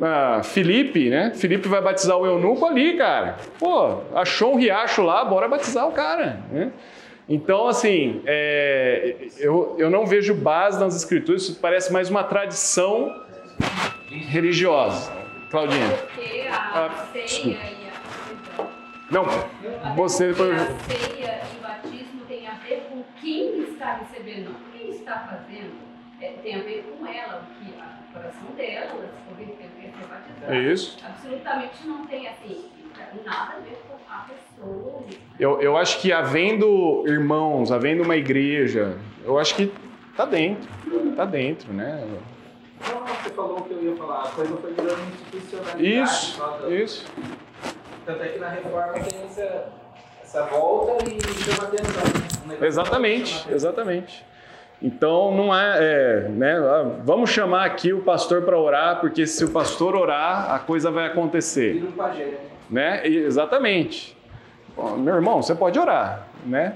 Ah, Felipe, né? Felipe vai batizar o eunuco ali, cara. Pô, achou um riacho lá, bora batizar o cara. Né? Então, assim, é, eu, eu não vejo base nas escrituras, isso parece mais uma tradição religiosa. Claudinha. Porque a Ah, ceia desculpa. e a... Não, você depois. a ceia e o batismo tem a ver com quem está recebendo, não quem está fazendo. É, tem a ver com ela, o que o coração dela, se converteu, quer ser batizada. É isso. Absolutamente não tem assim, nada a ver com a pessoa. Eu, eu acho que havendo irmãos, havendo uma igreja, eu acho que tá dentro. Tá dentro, né? Não, você falou o que eu ia falar, a coisa foi virando institucionalidade. Isso, isso. Tanto é que na reforma tem essa, essa volta e chama atenção. né? Um Exatamente, exatamente. Então não é, é, né? Vamos chamar aqui o pastor para orar, porque se o pastor orar, a coisa vai acontecer, Vira um pajé, né? E- exatamente. Meu irmão, você pode orar, né?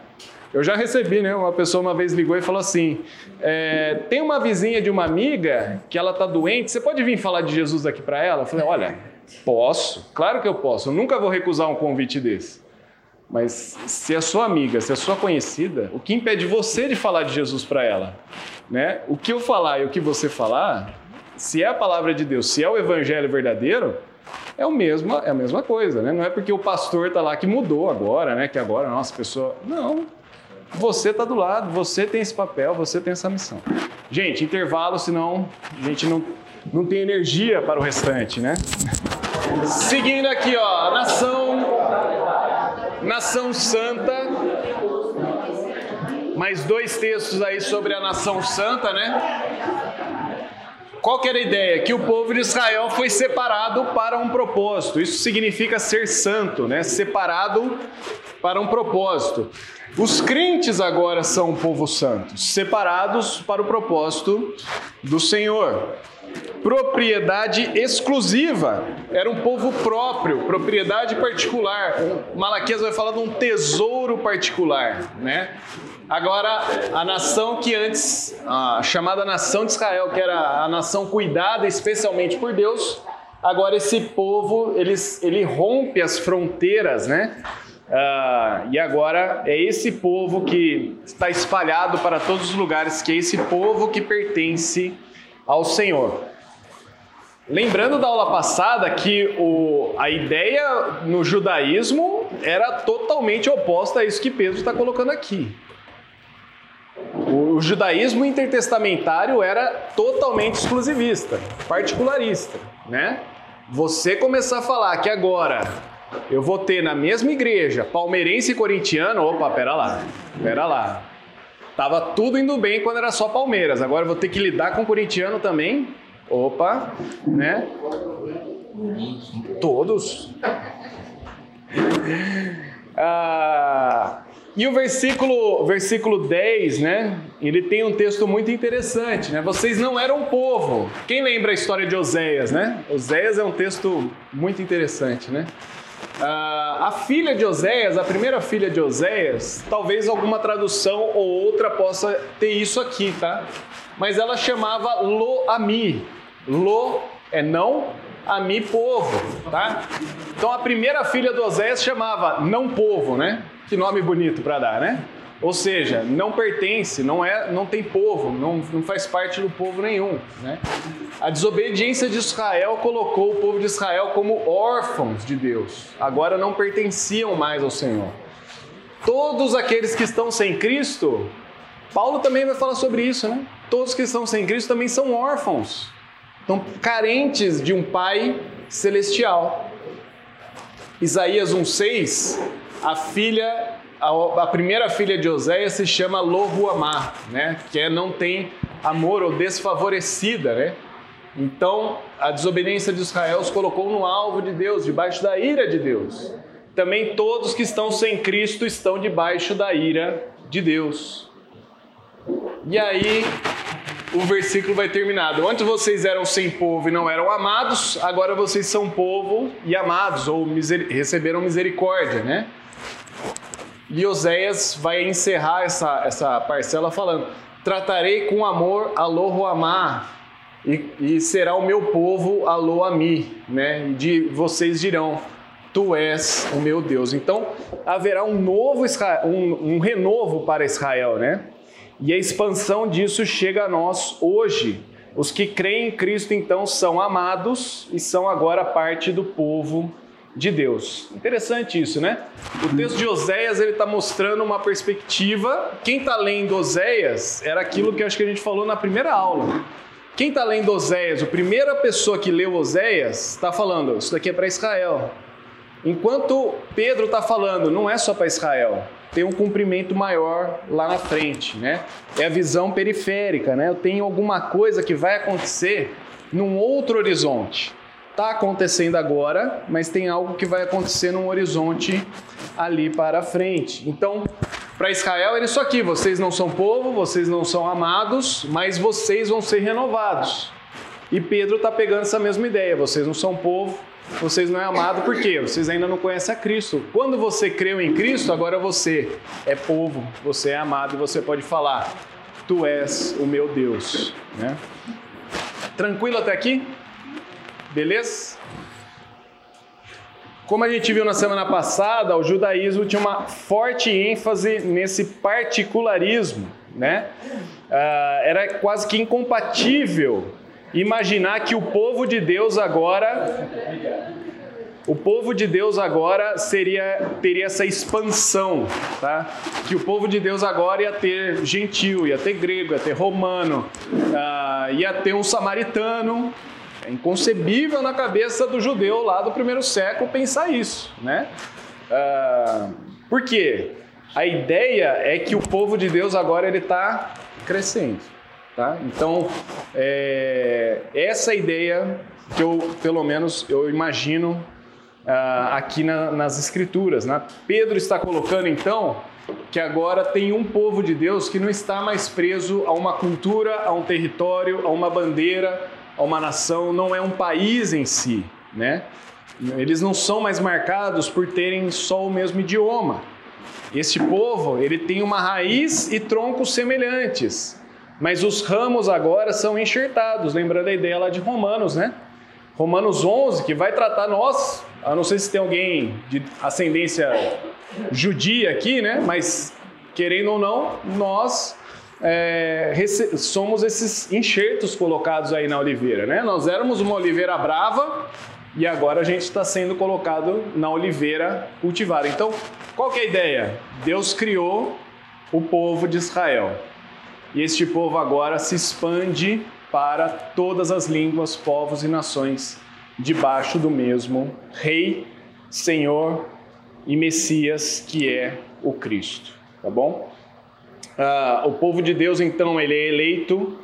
Eu já recebi, né? Uma pessoa uma vez ligou e falou assim: é, tem uma vizinha de uma amiga que ela tá doente, você pode vir falar de Jesus aqui para ela? Eu falei: olha, posso, claro que eu posso. Eu nunca vou recusar um convite desse. Mas se é sua amiga, se é sua conhecida, o que impede você de falar de Jesus para ela? Né? O que eu falar e o que você falar, se é a palavra de Deus, se é o evangelho verdadeiro, é, o mesmo, é a mesma coisa, né? Não é porque o pastor está lá que mudou agora, né? Que agora, nossa, pessoa. Não. Você está do lado, você tem esse papel, você tem essa missão. Gente, intervalo, senão a gente não, não tem energia para o restante, né? Seguindo aqui, ó, nação Nação Santa. Mais dois textos aí sobre a Nação Santa, né? Qual que era a ideia? Que o povo de Israel foi separado para um propósito. Isso significa ser santo, né? Separado para um propósito. Os crentes agora são um povo santo, separados para o propósito do Senhor propriedade exclusiva. Era um povo próprio, propriedade particular. Malaquias vai falar de um tesouro particular, né? Agora, a nação que antes, a chamada nação de Israel, que era a nação cuidada especialmente por Deus, agora esse povo, eles, ele rompe as fronteiras, né? Ah, e agora é esse povo que está espalhado para todos os lugares, que é esse povo que pertence ao Senhor. Lembrando da aula passada que o, a ideia no judaísmo era totalmente oposta a isso que Pedro está colocando aqui. O, o judaísmo intertestamentário era totalmente exclusivista, particularista, né? Você começar a falar que agora eu vou ter na mesma igreja palmeirense e corintiano, opa, pera lá, pera lá. Tava tudo indo bem quando era só Palmeiras, agora vou ter que lidar com corintiano também? Opa, né? Todos. Ah, E o versículo, versículo 10, né? Ele tem um texto muito interessante, né? Vocês não eram povo. Quem lembra a história de Oséias, né? Oséias é um texto muito interessante, né? Ah, a filha de Oséias, a primeira filha de Oséias, talvez alguma tradução ou outra possa ter isso aqui, tá? Mas ela chamava Lo-Ami. Lo é não, Ami povo, tá? Então a primeira filha de Oséias chamava não povo, né? Que nome bonito para dar, né? Ou seja, não pertence, não é, não tem povo, não, não faz parte do povo nenhum. Né? A desobediência de Israel colocou o povo de Israel como órfãos de Deus. Agora não pertenciam mais ao Senhor. Todos aqueles que estão sem Cristo, Paulo também vai falar sobre isso, né? Todos que estão sem Cristo também são órfãos, estão carentes de um Pai celestial. Isaías 1,6, a filha a, a, primeira filha de Oséias se chama Lohuamá, né? Que é não tem amor ou desfavorecida, né? Então, a desobediência de Israel os colocou no alvo de Deus, debaixo da ira de Deus. Também todos que estão sem Cristo estão debaixo da ira de Deus. E aí, o versículo vai terminado. Antes vocês eram sem povo e não eram amados, agora vocês são povo e amados, ou miser receberam misericórdia, né? E Oséias vai encerrar essa, essa parcela falando: Tratarei com amor a Lohuamá, e, e será o meu povo a Loami, né? De, vocês dirão: Tu és o meu Deus. Então haverá um novo Israel, um, um renovo para Israel, né? E a expansão disso chega a nós hoje. Os que creem em Cristo então são amados e são agora parte do povo de Deus. Interessante isso, né? O texto de Oséias ele está mostrando uma perspectiva. Quem está lendo Oséias era aquilo que acho que a gente falou na primeira aula. Quem está lendo Oséias, a primeira pessoa que leu Oséias, está falando: isso daqui é para Israel. Enquanto Pedro está falando, não é só para Israel, tem um cumprimento maior lá na frente, né? É a visão periférica, né? Eu tenho alguma coisa que vai acontecer num outro horizonte está acontecendo agora, mas tem algo que vai acontecer num horizonte ali para frente. Então, para Israel é isso aqui: vocês não são povo, vocês não são amados, mas vocês vão ser renovados. E Pedro está pegando essa mesma ideia: vocês não são povo, vocês não é amado, por quê? Vocês ainda não conhecem a Cristo. Quando você creu em Cristo, agora você é povo, você é amado e você pode falar: Tu és o meu Deus. Né? Tranquilo até aqui? Beleza? Como a gente viu na semana passada, o judaísmo tinha uma forte ênfase nesse particularismo, né? Uh, era quase que incompatível imaginar que o povo de Deus agora, o povo de Deus agora seria teria essa expansão, tá? Que o povo de Deus agora ia ter gentil, ia ter grego, ia ter romano, uh, ia ter um samaritano, é inconcebível na cabeça do judeu lá do primeiro século pensar isso, né? Uh, por quê? A ideia é que o povo de Deus agora ele está crescendo, tá? Então é, essa ideia que eu, pelo menos, eu imagino uh, aqui na, nas escrituras, né? Pedro está colocando então que agora tem um povo de Deus que não está mais preso a uma cultura, a um território, a uma bandeira, uma nação não é um país em si, né? Eles não são mais marcados por terem só o mesmo idioma. Este povo, ele tem uma raiz e troncos semelhantes, mas os ramos agora são enxertados, lembrando a ideia lá de Romanos, né? Romanos 11, que vai tratar nós, eu não sei se tem alguém de ascendência judia aqui, né? Mas querendo ou não, nós é, somos esses enxertos colocados aí na oliveira, né? Nós éramos uma oliveira brava e agora a gente está sendo colocado na oliveira cultivada. Então, qual que é a ideia? Deus criou o povo de Israel e este povo agora se expande para todas as línguas, povos e nações debaixo do mesmo Rei, Senhor e Messias que é o Cristo, tá bom? Uh, o povo de Deus, então, ele é eleito,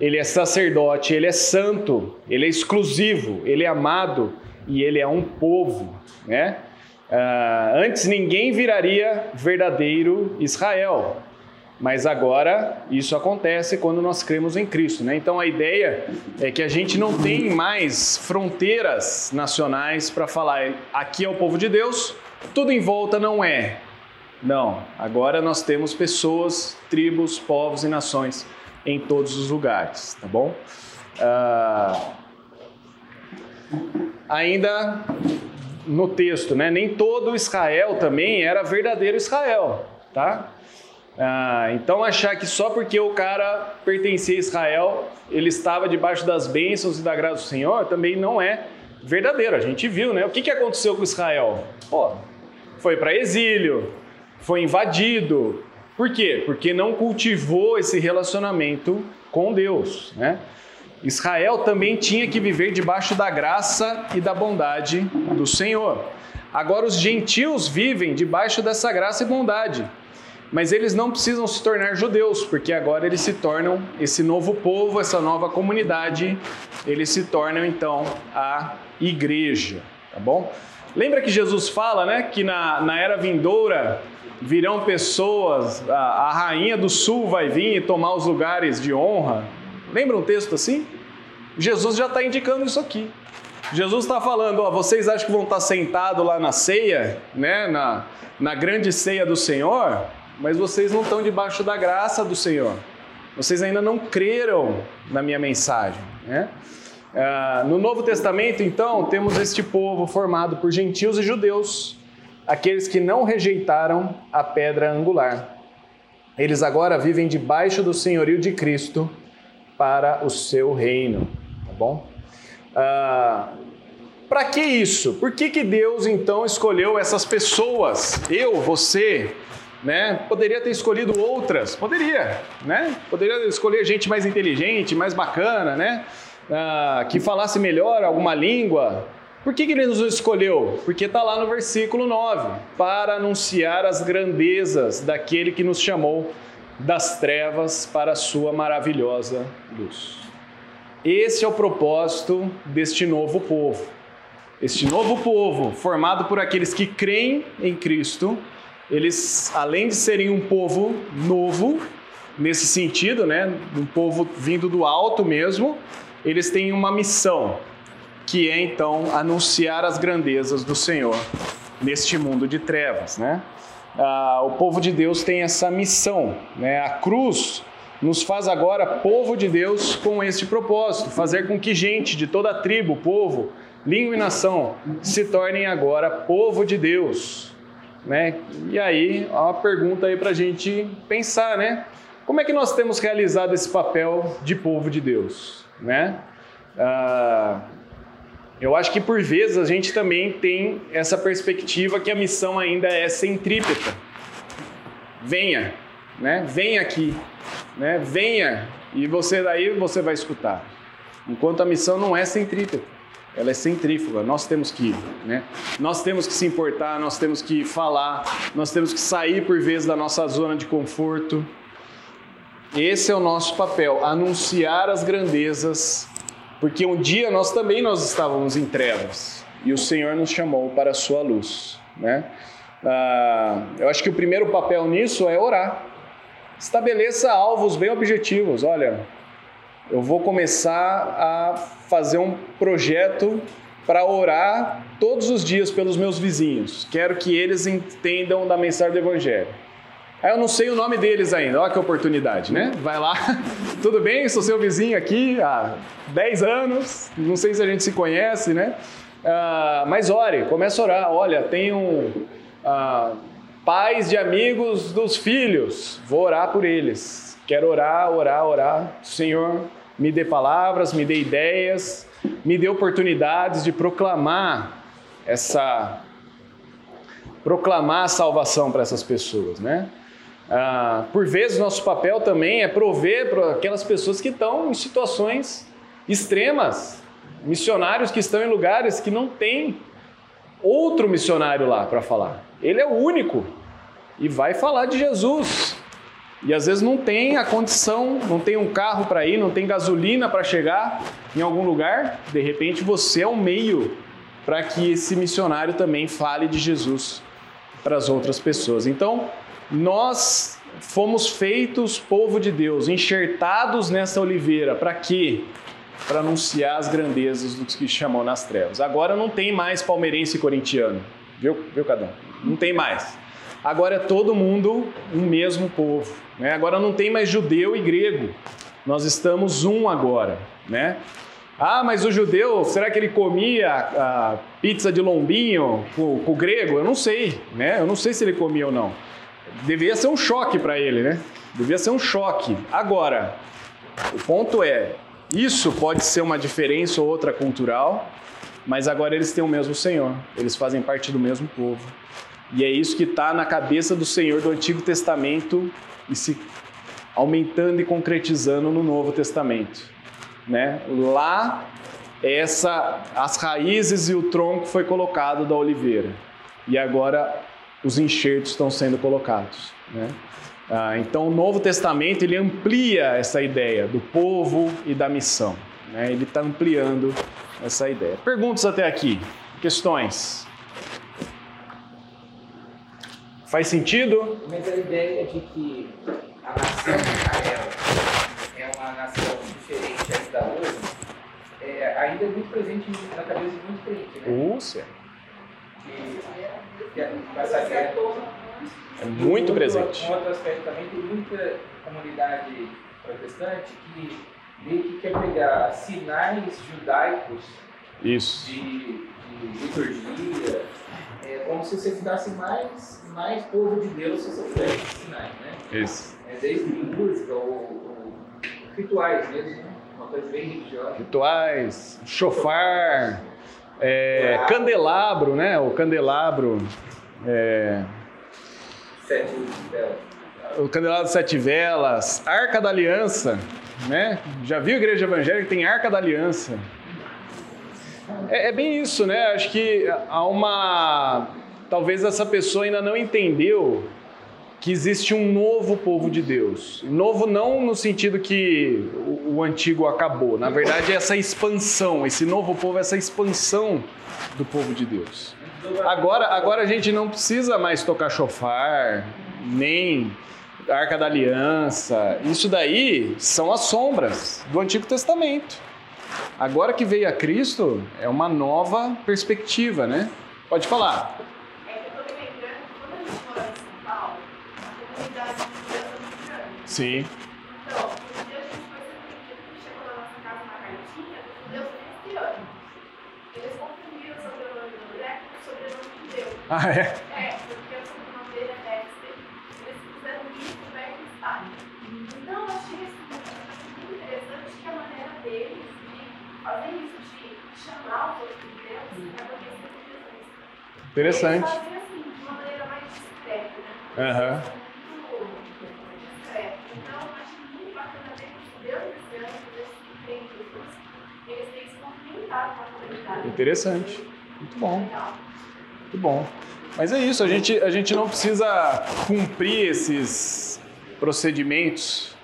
ele é sacerdote, ele é santo, ele é exclusivo, ele é amado e ele é um povo, né? Ah, antes ninguém viraria verdadeiro Israel, mas agora isso acontece quando nós cremos em Cristo. Né? Então a ideia é que a gente não tem mais fronteiras nacionais para falar aqui é o povo de Deus, tudo em volta não é. Não, agora nós temos pessoas, tribos, povos e nações em todos os lugares, tá bom? Ah, ainda no texto, né? Nem todo Israel também era verdadeiro Israel, tá? Ah, então achar que só porque o cara pertencia a Israel, ele estava debaixo das bênçãos e da graça do Senhor, também não é verdadeiro. A gente viu, né? O que, que aconteceu com Israel? Pô, foi para exílio, foi invadido. Por quê? Porque não cultivou esse relacionamento com Deus, né? Israel também tinha que viver debaixo da graça e da bondade do Senhor. Agora, os gentios vivem debaixo dessa graça e bondade, mas eles não precisam se tornar judeus, porque agora eles se tornam esse novo povo, essa nova comunidade, eles se tornam então a igreja, tá bom? Lembra que Jesus fala, né, que na, na era vindoura virão pessoas, a, a rainha do sul vai vir e tomar os lugares de honra, Lembra um texto assim? Jesus já está indicando isso aqui. Jesus está falando, ó, vocês acham que vão estar tá sentados lá na ceia, né, na, na grande ceia do Senhor, mas vocês não estão debaixo da graça do Senhor. Vocês ainda não creram na minha mensagem, né? Ah, no Novo Testamento, então, temos este povo formado por gentios e judeus, aqueles que não rejeitaram a pedra angular. Eles agora vivem debaixo do senhorio de Cristo para o seu reino, tá bom? Ah, para que isso? Por que, que Deus então escolheu essas pessoas? Eu, você, né? Poderia ter escolhido outras, poderia, né? Poderia escolher gente mais inteligente, mais bacana, né? Ah, que falasse melhor alguma língua. Por que, que ele nos escolheu? Porque está lá no versículo 9: para anunciar as grandezas daquele que nos chamou das trevas para a sua maravilhosa luz. Esse é o propósito deste novo povo. Este novo povo, formado por aqueles que creem em Cristo, eles, além de serem um povo novo, nesse sentido, né, um povo vindo do alto mesmo, eles têm uma missão, que é então anunciar as grandezas do Senhor neste mundo de trevas, né? ah, o povo de Deus tem essa missão. Né? A cruz nos faz agora povo de Deus com este propósito: fazer com que gente de toda tribo, povo, língua e nação se tornem agora povo de Deus. Né? E aí, uma pergunta aí para a gente pensar, né? Como é que nós temos realizado esse papel de povo de Deus? Né? Ah, eu acho que por vezes a gente também tem essa perspectiva que a missão ainda é centrípeta. Venha, né? Venha aqui, né? Venha e você daí você vai escutar. Enquanto a missão não é centrípeta, ela é centrífuga. Nós temos que ir, né? Nós temos que se importar, nós temos que falar, nós temos que sair por vezes da nossa zona de conforto. Esse é o nosso papel, anunciar as grandezas porque um dia nós também nós estávamos em trevas e o Senhor nos chamou para a sua luz, né? Ah, eu acho que o primeiro papel nisso é orar. Estabeleça alvos bem objetivos. Olha, eu vou começar a fazer um projeto para orar todos os dias pelos meus vizinhos. Quero que eles entendam da mensagem do Evangelho. Aí eu não sei o nome deles ainda, olha que oportunidade, né? Vai lá, *laughs* tudo bem? Sou seu vizinho aqui há 10 anos, não sei se a gente se conhece, né? Uh, mas ore, começa a orar. Olha, tenho uh, pais de amigos dos filhos, vou orar por eles. Quero orar, orar, orar. Senhor, me dê palavras, me dê ideias, me dê oportunidades de proclamar essa proclamar a salvação para essas pessoas, né? Ah, por vezes, nosso papel também é prover para aquelas pessoas que estão em situações extremas, missionários que estão em lugares que não tem outro missionário lá para falar. Ele é o único e vai falar de Jesus. E às vezes não tem a condição, não tem um carro para ir, não tem gasolina para chegar em algum lugar. De repente você é um meio para que esse missionário também fale de Jesus para as outras pessoas. Então, nós fomos feitos povo de Deus, enxertados nessa oliveira, para quê? Para anunciar as grandezas dos que chamou nas trevas. Agora não tem mais palmeirense e corintiano, viu, viu Cadão? Não tem mais. Agora é todo mundo um mesmo povo. Né? Agora não tem mais judeu e grego. Nós estamos um agora, né? Ah, mas o judeu, será que ele comia a pizza de lombinho com, com o grego? Eu não sei, né? Eu não sei se ele comia ou não. Devia ser um choque para ele, né? Devia ser um choque. Agora, o ponto é, isso pode ser uma diferença ou outra cultural, mas agora eles têm o mesmo Senhor. Eles fazem parte do mesmo povo. E é isso que está na cabeça do Senhor do Antigo Testamento e se aumentando e concretizando no Novo Testamento. Né? Lá, essa, as raízes e o tronco foi colocado da oliveira. E agora os enxertos estão sendo colocados. Né? Ah, então, o Novo Testamento ele amplia essa ideia do povo e da missão. Né? Ele está ampliando essa ideia. Perguntas até aqui? Questões? Faz sentido? Mas a ideia de que a nação de Israel é uma nação diferente ainda hoje, é, ainda é muito presente na cabeça de muito crente, né? Rússia. Que, essa guerra É muito presente. Um outro aspecto também, tem muita comunidade protestante que meio que quer pegar sinais judaicos Isso. de, de liturgia, é, como se você ficasse mais, mais povo de Deus se você fizesse esses sinais, né? Isso. É, desde música ou, ou rituais mesmo, né? Uma coisa bem religiosa. Rituais, chofar, é, candelabro, né? O candelabro. é, Sete o candelabro de sete velas, Arca da Aliança, né? Já viu a igreja evangélica que tem Arca da Aliança? É, é bem isso, né? Acho que há uma. Talvez essa pessoa ainda não entendeu que existe um novo povo de Deus. Novo não no sentido que o, antigo acabou. Na verdade, é essa expansão, esse novo povo, essa expansão do povo de Deus. Agora, agora a gente não precisa mais tocar chofar, nem Arca da Aliança. Isso daí são as sombras do Antigo Testamento. Agora que veio a Cristo, é uma nova perspectiva, né? Pode falar. Sim. Então, um dia a gente foi que chegou na nossa casa uma cartinha dos judeus cristianos. Eles confundiram o sobrenome do André com o sobrenome de Deus. Ah, é? É, porque o sobrenome dele é Dexter. Eles fizeram isso do Beck Stein. Então, eu achei isso muito interessante que a maneira deles de fazer isso, de chamar os outros de Deus, vez mais Jesus. Interessante. Eles fazem assim, de uma maneira mais discreta, né? Aham. Muito discreta. Então, eu acho muito bacana ver que os judeus cristianos, esses crentes, eles têm se movimentado com a comunidade. Interessante. Muito bom. Muito bom. Mas é isso, a gente, a gente não precisa cumprir esses procedimentos,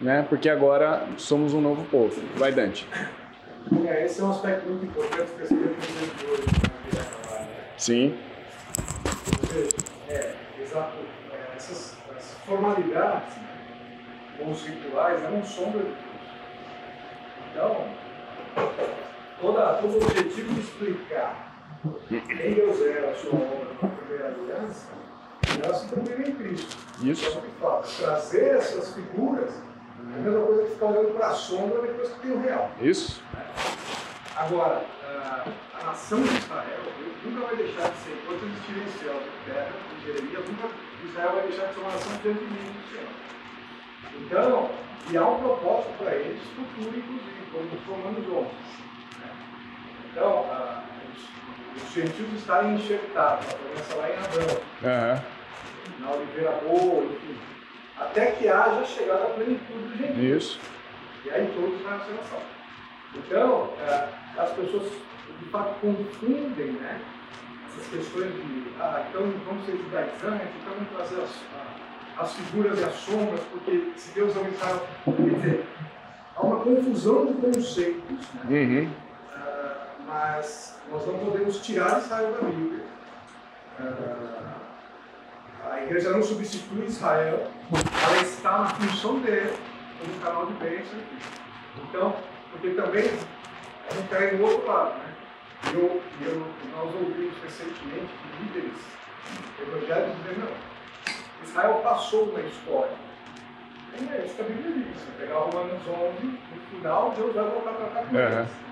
né? Porque agora somos um novo povo. Vai, Dante. É, esse é um aspecto muito importante que eu de hoje, né, vai falar, né? Sim. Ou é, exato, é, essas, essas formalidades né, com os rituais eram sombra de Deus. Então, toda, todo o objetivo de explicar quem Deus era, a sua obra na primeira aliança, se cumprir em Cristo. Isso. Só que fala, trazer essas figuras é a mesma coisa que ficar olhando para a sombra depois que tem o real. Isso. Agora, a, nação de Israel nunca vai deixar de ser, enquanto existirem céu e terra, em Jeremias, nunca Israel vai deixar de ser uma nação diante de mim do Senhor. Então, e há um propósito para eles, futuro, inclusive, como os Romanos 11. Então, a, os, os gentios estarem enxertados, a promessa lá em Abraão, Aham. na oliveira boa, enfim, até que haja chegada à plenitude do gentio. Isso. E aí todos ser salvos. Então, é, as pessoas de fato confundem né, essas questões de, ah, então vamos ser judaizantes, então vamos trazer as, a- as figuras e as sombras, porque se Deus um Israel. Quer dizer, há uma confusão de conceitos, né? Uhum. Mas nós não podemos tirar Israel da Bíblia. Ah, a igreja não substitui Israel, ela está na função dele como canal de bênção. Então, porque também a gente cai do outro lado, né? Eu, eu, nós ouvimos recentemente de líderes evangélicos dizendo, não, Israel passou na história. E é isso que a Bíblia diz. Se pegar Romanos 11, no final, Deus vai voltar para cá.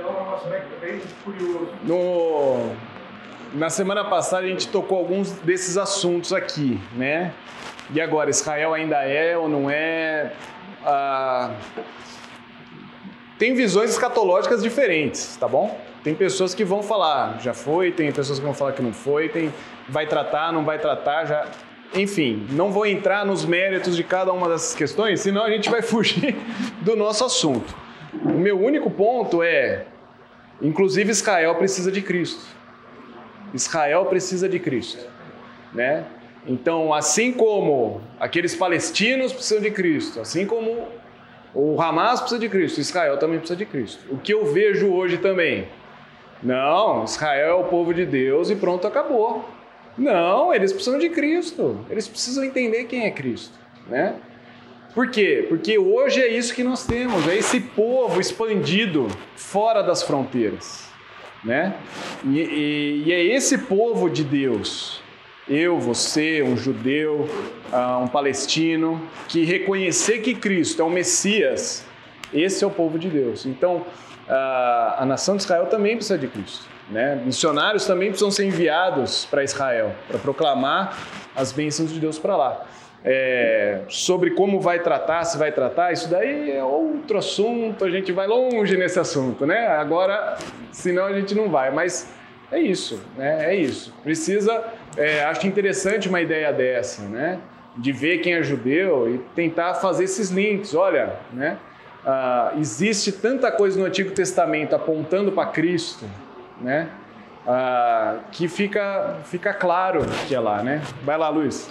Então é. No, na semana passada a gente tocou alguns desses assuntos aqui, né? E agora, Israel ainda é ou não é? Ah, tem visões escatológicas diferentes, tá bom? Tem pessoas que vão falar, já foi, tem pessoas que vão falar que não foi, tem vai tratar, não vai tratar, já. Enfim, não vou entrar nos méritos de cada uma dessas questões, senão a gente vai *laughs* fugir do nosso assunto. O meu único ponto é, inclusive Israel precisa de Cristo. Israel precisa de Cristo, né? Então, assim como aqueles palestinos precisam de Cristo, assim como o Hamas precisa de Cristo, Israel também precisa de Cristo. O que eu vejo hoje também, não, Israel é o povo de Deus e pronto, acabou. Não, eles precisam de Cristo. Eles precisam entender quem é Cristo, né? Por quê? Porque hoje é isso que nós temos, é esse povo expandido fora das fronteiras, né? E, e- e é esse povo de Deus, eu, você, um judeu, ah, um palestino, que reconhecer que Cristo é o Messias, esse é o povo de Deus. Então, ah, a nação de Israel também precisa de Cristo. Né? Missionários também precisam ser enviados para Israel, para proclamar as bênçãos de Deus para lá. É, sobre como vai tratar, se vai tratar, isso daí é outro assunto, a gente vai longe nesse assunto, né? Agora, senão a gente não vai, mas é isso, né? É isso. Precisa, é, acho interessante uma ideia dessa, né? De ver quem é judeu e tentar fazer esses links. Olha, né? Ah, existe tanta coisa no Antigo Testamento apontando para Cristo, né? Ah, que fica, fica claro que é lá, né? Vai lá, Luiz.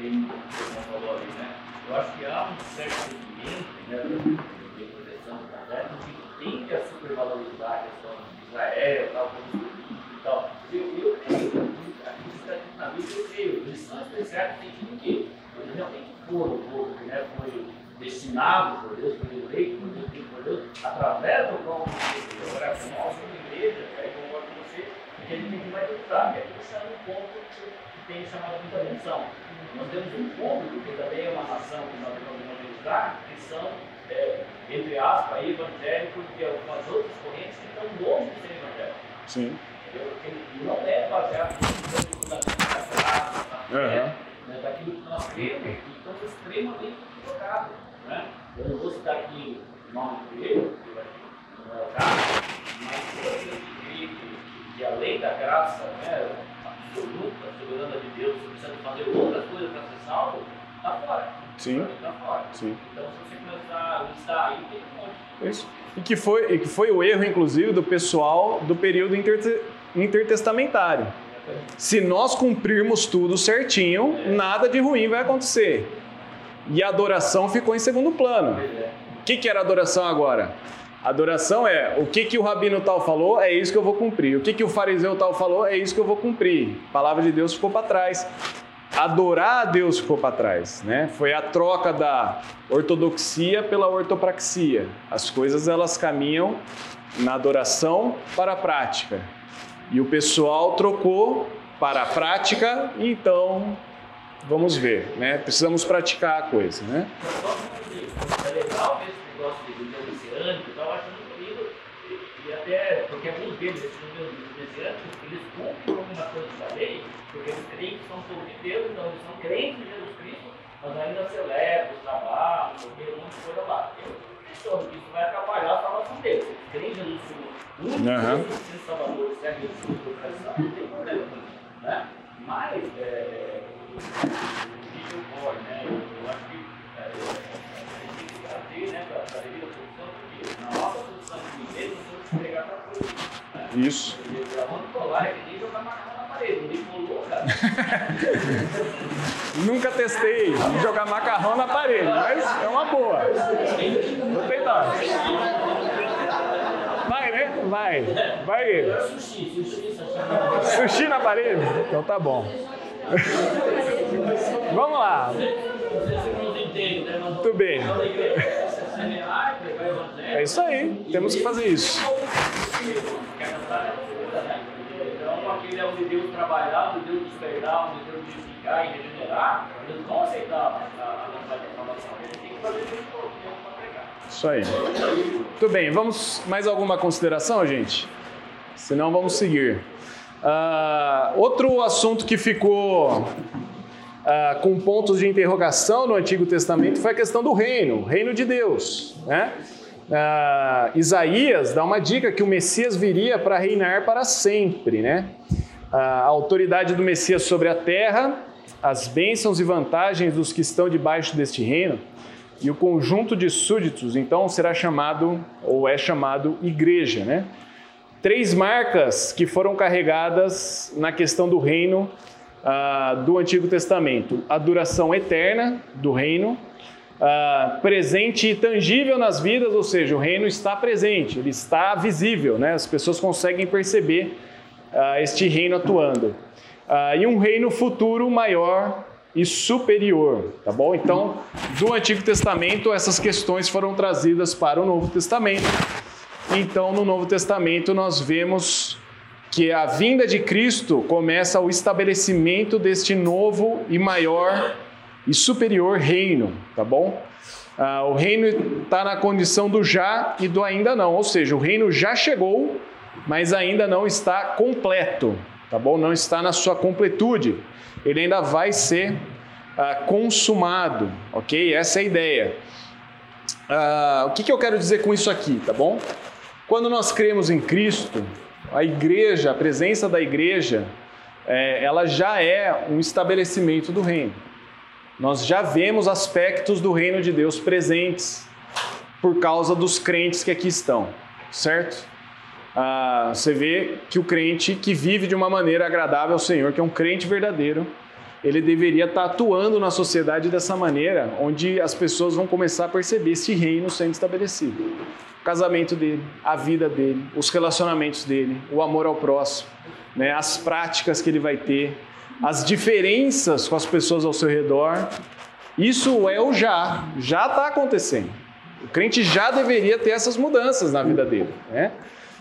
O você falou né? Eu acho que há um certo sentimento, né, de proteção do projeto, que tende a supervalorizar a questão de Israel, tal, e tal. Eu, eu creio, aqui está escrito na Bíblia, eu creio, eles são especiais no sentido que eles realmente foram o povo que né, foi destinado por Deus, foi eleito por Deus, por Deus, através do qual agora nós, como igreja, aí concordo com você, que a gente vai tentar, que é um ponto que tem chamado muita atenção. Nós temos um público que também é uma nação que nós vamos evangelizar, que são, é, entre aspas, aí, evangélicos, que é algumas outras correntes que estão longe de ser evangélicos. Sim. entendeu? Que não é baseado no fundamento da Aham. né, daquilo que nós cremos, e estamos extremamente equivocados. Né? Eu não vou citar aqui o nome do erro, porque não é o caso, mas que crê que, que além da graça né, absoluta, soberana de Deus, você precisa fazer outras coisas para ser salvo, está fora. Sim. Está fora. Sim. Então, se você começar a listar aí, tem um monte. Isso. E que foi, e que foi o erro, inclusive, do pessoal do período interte- intertestamentário. Se nós cumprirmos tudo certinho, nada de ruim vai acontecer. E a adoração ficou em segundo plano. O que, que era adoração agora? Adoração é o que, que o rabino tal falou, é isso que eu vou cumprir. O que, que o fariseu tal falou, é isso que eu vou cumprir. A palavra de Deus ficou para trás. Adorar a Deus ficou para trás, né? Foi a troca da ortodoxia pela ortopraxia. As coisas elas caminham na adoração para a prática. E o pessoal trocou para a prática, então vamos ver, né? Precisamos praticar a coisa, né? É legal ver esse negócio de judeu messiânico e tal, eu acho muito lindo. E, até, porque alguns deles, esses judeus messiânicos, eles cumprem algumas coisas da lei, porque eles creem que são povo de Deus, então eles são crentes em Jesus Cristo, mas ainda celebram, trabalham, porque um monte de coisa lá. Eu questiono que isso vai atrapalhar a salvação deles. Eles creem em Jesus como o único Aham. Jesus Salvador, serve Jesus como tradição, não tem problema com isso. Né? Mas, é, o que ocorre, né? Eu acho que é, né. Né? Isso. Colar jogar macarrão na parede. Nunca testei jogar macarrão na parede, mas é uma boa. Vou tentar. Vai, vai. Sushi, sushi, sushi. Sushi na parede? Então tá bom. *laughs* Vamos lá. Não entendem, né? Muito bem. o evangelho. É isso aí. Temos que fazer isso. Então, aquele é onde Deus trabalhar, onde Deus despertar, onde Deus vivificar e regenerar, eles vão aceitar a, mensagem da salvação. Eles têm que fazer isso todo tempo para pregar. Isso aí. Muito bem. Vamos mais alguma consideração, gente? Senão vamos seguir. Ah, outro assunto que ficou ah, com pontos de interrogação no Antigo Testamento foi a questão do reino, reino de Deus. Né? Ah, Isaías dá uma dica que o Messias viria para reinar para sempre. Né? a autoridade do Messias sobre a terra, as bênçãos e vantagens dos que estão debaixo deste reino e o conjunto de súditos, então será chamado ou é chamado igreja, né? Três marcas que foram carregadas na questão do reino ah, do Antigo Testamento: a duração eterna do reino, ah, presente e tangível nas vidas, ou seja, o reino está presente, ele está visível, né? As pessoas conseguem perceber ah, este reino atuando. E um reino futuro maior e superior, tá bom? Então, do Antigo Testamento, essas questões foram trazidas para o Novo Testamento. Então, no Novo Testamento, nós vemos que a vinda de Cristo começa o estabelecimento deste novo e maior e superior reino, tá bom? Ah, o reino está na condição do já e do ainda não, ou seja, o reino já chegou, mas ainda não está completo, tá bom? Não está na sua completude. Ele ainda vai ser ah, consumado, ok? Essa é a ideia. Ah, o que, que eu quero dizer com isso aqui, tá bom? Quando nós cremos em Cristo, a igreja, a presença da igreja, é, ela já é um estabelecimento do reino. Nós já vemos aspectos do reino de Deus presentes por causa dos crentes que aqui estão, certo? Ah, você vê que o crente que vive de uma maneira agradável ao Senhor, que é um crente verdadeiro, ele deveria estar atuando na sociedade dessa maneira, onde as pessoas vão começar a perceber esse reino sendo estabelecido. O casamento dele, a vida dele, os relacionamentos dele, o amor ao próximo, né, as práticas que ele vai ter, as diferenças com as pessoas ao seu redor. Isso é o já, já está acontecendo. O crente já deveria ter essas mudanças na vida dele. Né?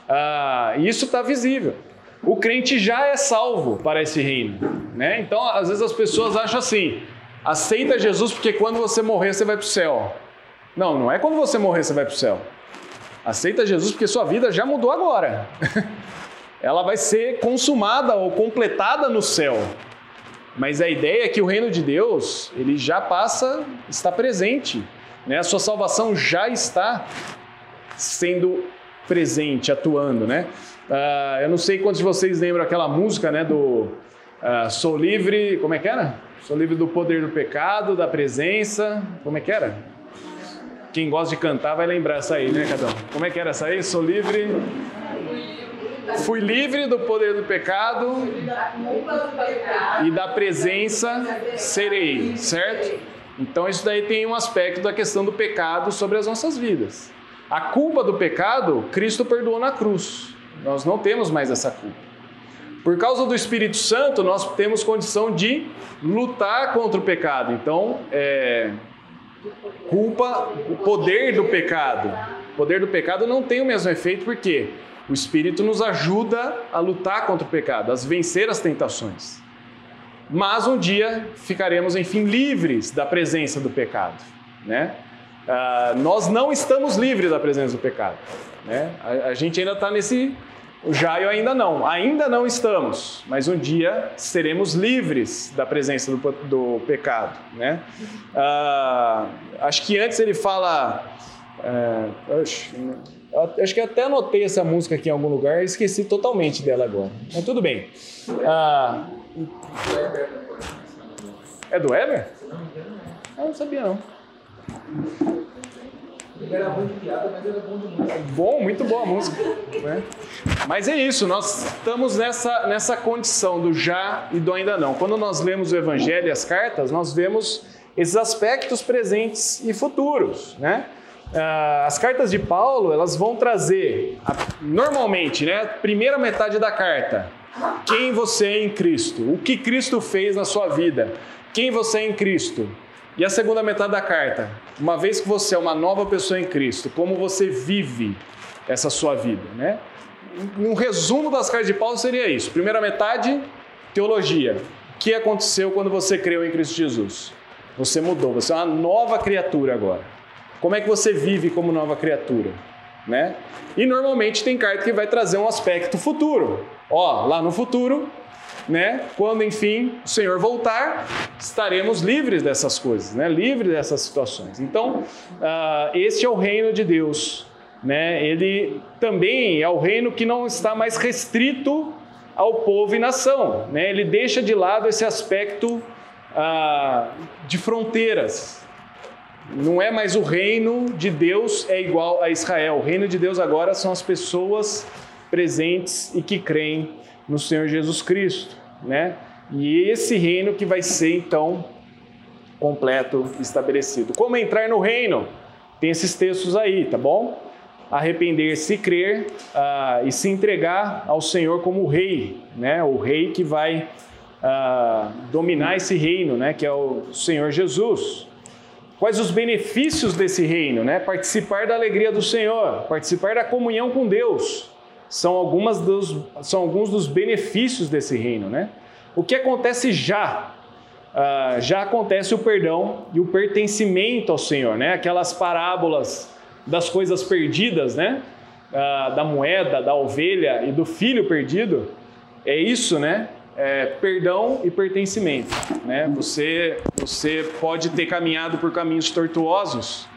Ah, isso está visível. O crente já é salvo para esse reino. Né? Então, às vezes as pessoas acham assim: aceita Jesus porque quando você morrer você vai para o céu. Não, não é quando você morrer você vai para o céu. Aceita Jesus porque sua vida já mudou agora. *laughs* Ela vai ser consumada ou completada no céu. Mas a ideia é que o reino de Deus, ele já passa, está presente. Né? A sua salvação já está sendo presente, atuando. Né? Ah, eu não sei quantos de vocês lembram aquela música né, do ah, Sou livre, como é que era? Sou livre do poder do pecado, da presença, como é que era? Quem gosta de cantar vai lembrar essa aí, né, Cadão? Como é que era essa aí? Sou livre. Fui livre do poder do pecado e da presença serei, certo? Então isso daí tem um aspecto da questão do pecado sobre as nossas vidas. A culpa do pecado, Cristo perdoou na cruz. Nós não temos mais essa culpa. Por causa do Espírito Santo, nós temos condição de lutar contra o pecado. Então, é, culpa o poder do pecado. O poder do pecado não tem o mesmo efeito porque o Espírito nos ajuda a lutar contra o pecado, a vencer as tentações. Mas um dia ficaremos, enfim, livres da presença do pecado. Né? Ah, nós não estamos livres da presença do pecado. Né? A, a gente ainda está nesse. O Jaio ainda não, ainda não estamos, mas um dia seremos livres da presença do, do pecado. Né? Ah, acho que antes ele fala. É, acho, acho que até anotei essa música aqui em algum lugar e esqueci totalmente dela agora. Mas tudo bem. Ah, é do Ever? Eu não sabia não. Ele era ruim de piada, mas era bom de música. Bom, muito boa a música. Né? Mas é isso, nós estamos nessa, nessa condição do já e do ainda não. Quando nós lemos o Evangelho e as cartas, nós vemos esses aspectos presentes e futuros. Né? ah, as cartas de Paulo, elas vão trazer, normalmente, né, primeira metade da carta, quem você é em Cristo, o que Cristo fez na sua vida, quem você é em Cristo. E a segunda metade da carta, uma vez que você é uma nova pessoa em Cristo, como você vive essa sua vida, né? Um resumo das cartas de Paulo seria isso. Primeira metade, teologia. O que aconteceu quando você creu em Cristo Jesus? Você mudou, você é uma nova criatura agora. Como é que você vive como nova criatura? Né? E normalmente tem carta que vai trazer um aspecto futuro. Ó, lá no futuro, né? Quando enfim o Senhor voltar, estaremos livres dessas coisas, né? Livres dessas situações. Então, ah, este é o reino de Deus, né? Ele também é o reino que não está mais restrito ao povo e nação, né? Ele deixa de lado esse aspecto ah, de fronteiras, não é mais o reino de Deus é igual a Israel. O reino de Deus agora são as pessoas presentes e que creem no Senhor Jesus Cristo, né? E esse reino que vai ser então completo, estabelecido. Como entrar no reino? Tem esses textos aí, tá bom? Arrepender-se crer ah, e se entregar ao Senhor como rei, né? O rei que vai ah, dominar esse reino, né? Que é o Senhor Jesus. Quais os benefícios desse reino, né? Participar da alegria do Senhor, participar da comunhão com Deus, são, algumas dos, são alguns dos benefícios desse reino, né? O que acontece já? Ah, já acontece o perdão e o pertencimento ao Senhor, né? Aquelas parábolas das coisas perdidas, né? Ah, da moeda, da ovelha e do filho perdido. É isso, né? É, perdão e pertencimento. Né? Você, você pode ter caminhado por caminhos tortuosos,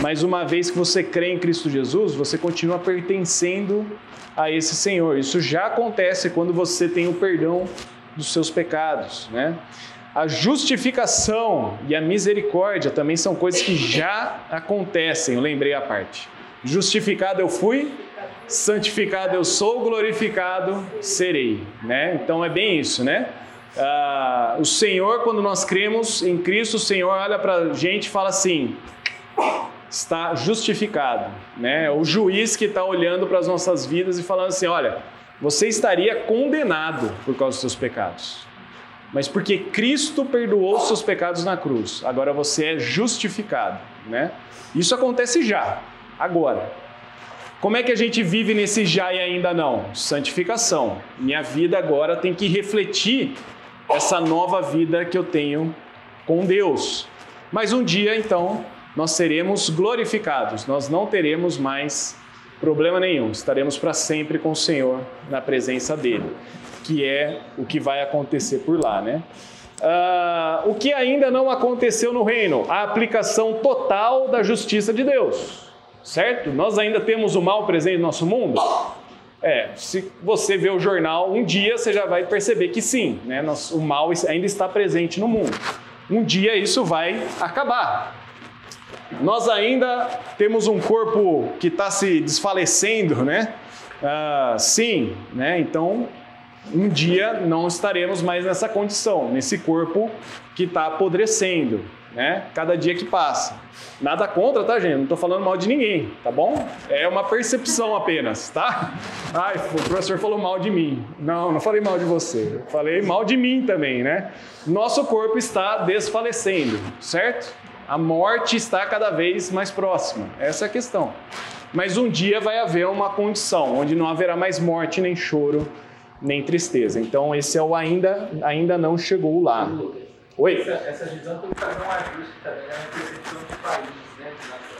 mas uma vez que você crê em Cristo Jesus, você continua pertencendo a esse Senhor. Isso já acontece quando você tem o perdão dos seus pecados. Né? A justificação e a misericórdia também são coisas que já acontecem. Eu lembrei a parte. Justificado eu fui, santificado eu sou, glorificado serei, né? Então é bem isso, né? Ah, o Senhor, quando nós cremos em Cristo, o Senhor olha para a gente e fala assim: está justificado, né? O juiz que está olhando para as nossas vidas e falando assim: olha, você estaria condenado por causa dos seus pecados, mas porque Cristo perdoou os seus pecados na cruz, agora você é justificado, né? Isso acontece já, agora. Como é que a gente vive nesse já e ainda não? Santificação. Minha vida agora tem que refletir essa nova vida que eu tenho com Deus. Mas um dia, então, nós seremos glorificados, nós não teremos mais problema nenhum, estaremos para sempre com o Senhor na presença dele, que é o que vai acontecer por lá, né? Ah, o que ainda não aconteceu no reino? A aplicação total da justiça de Deus certo? Nós ainda temos o mal presente no nosso mundo? É, se você vê o jornal um dia, você já vai perceber que sim, né? O mal ainda está presente no mundo. Um dia isso vai acabar. Nós ainda temos um corpo que está se desfalecendo, né? Ah, sim, né? Então, um dia não estaremos mais nessa condição, nesse corpo que está apodrecendo, né? Cada dia que passa. Nada contra, tá, gente? Não estou falando mal de ninguém, tá bom? É uma percepção apenas, tá? Ai, o professor falou mal de mim. Não, não falei mal de você. Falei mal de mim também, né? Nosso corpo está desfalecendo, certo? A morte está cada vez mais próxima. Essa é a questão. Mas um dia vai haver uma condição onde não haverá mais morte, nem choro, nem tristeza. Então, esse é o ainda, ainda não chegou lá. Oi? Essa, essa visão tem que fazer um ajuste também na percepção de país, né?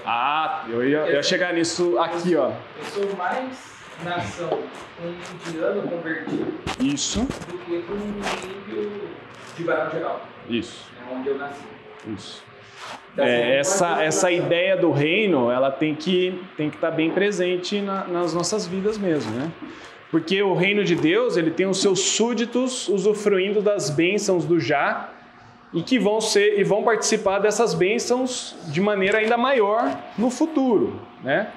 Ah, eu ia, eu ia chegar nisso aqui, ó. Eu sou mais nação um indiano convertido Isso, do que um índio de Barão Geral, isso, é onde eu nasci. isso. É, essa, essa ideia do reino, ela tem que tem que estar bem presente na- nas nossas vidas mesmo, né? Porque o reino de Deus, ele tem os seus súditos usufruindo das bênçãos do já e que vão ser e vão participar dessas bênçãos de maneira ainda maior no futuro, né?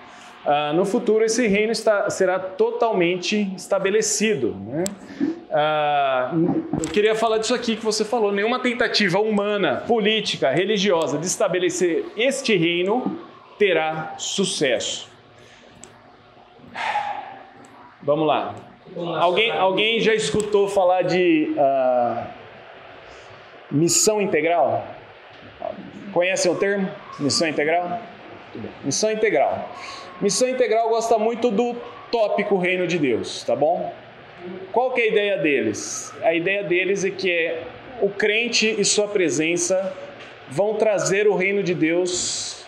Ah, no futuro esse reino está, será totalmente estabelecido, né? Ah, eu queria falar disso aqui que você falou. Nenhuma tentativa humana, política, religiosa de estabelecer este reino terá sucesso. Vamos lá. Alguém, alguém já escutou falar de ah, missão integral? Conhecem o termo? Missão integral? Missão integral. Missão integral gosta muito do tópico reino de Deus, tá bom? Qual que é a ideia deles? A ideia deles é que é o crente e sua presença vão trazer o reino de Deus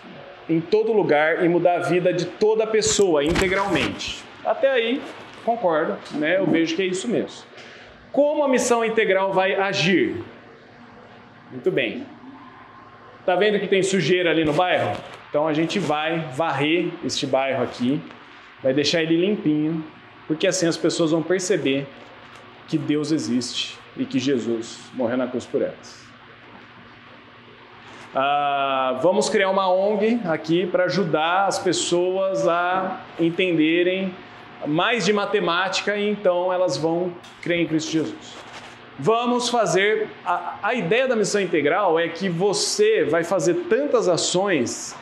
em todo lugar e mudar a vida de toda pessoa integralmente. Até aí, concordo, né? Eu vejo que é isso mesmo. Como a missão integral vai agir? Muito bem. Tá vendo que tem sujeira ali no bairro? Então a gente vai varrer este bairro aqui, vai deixar ele limpinho, porque assim as pessoas vão perceber que Deus existe e que Jesus morreu na cruz por elas. Ah, vamos criar uma ONG aqui para ajudar as pessoas a entenderem mais de matemática e então elas vão crer em Cristo Jesus. Vamos fazer. A, a ideia da missão integral é que você vai fazer tantas ações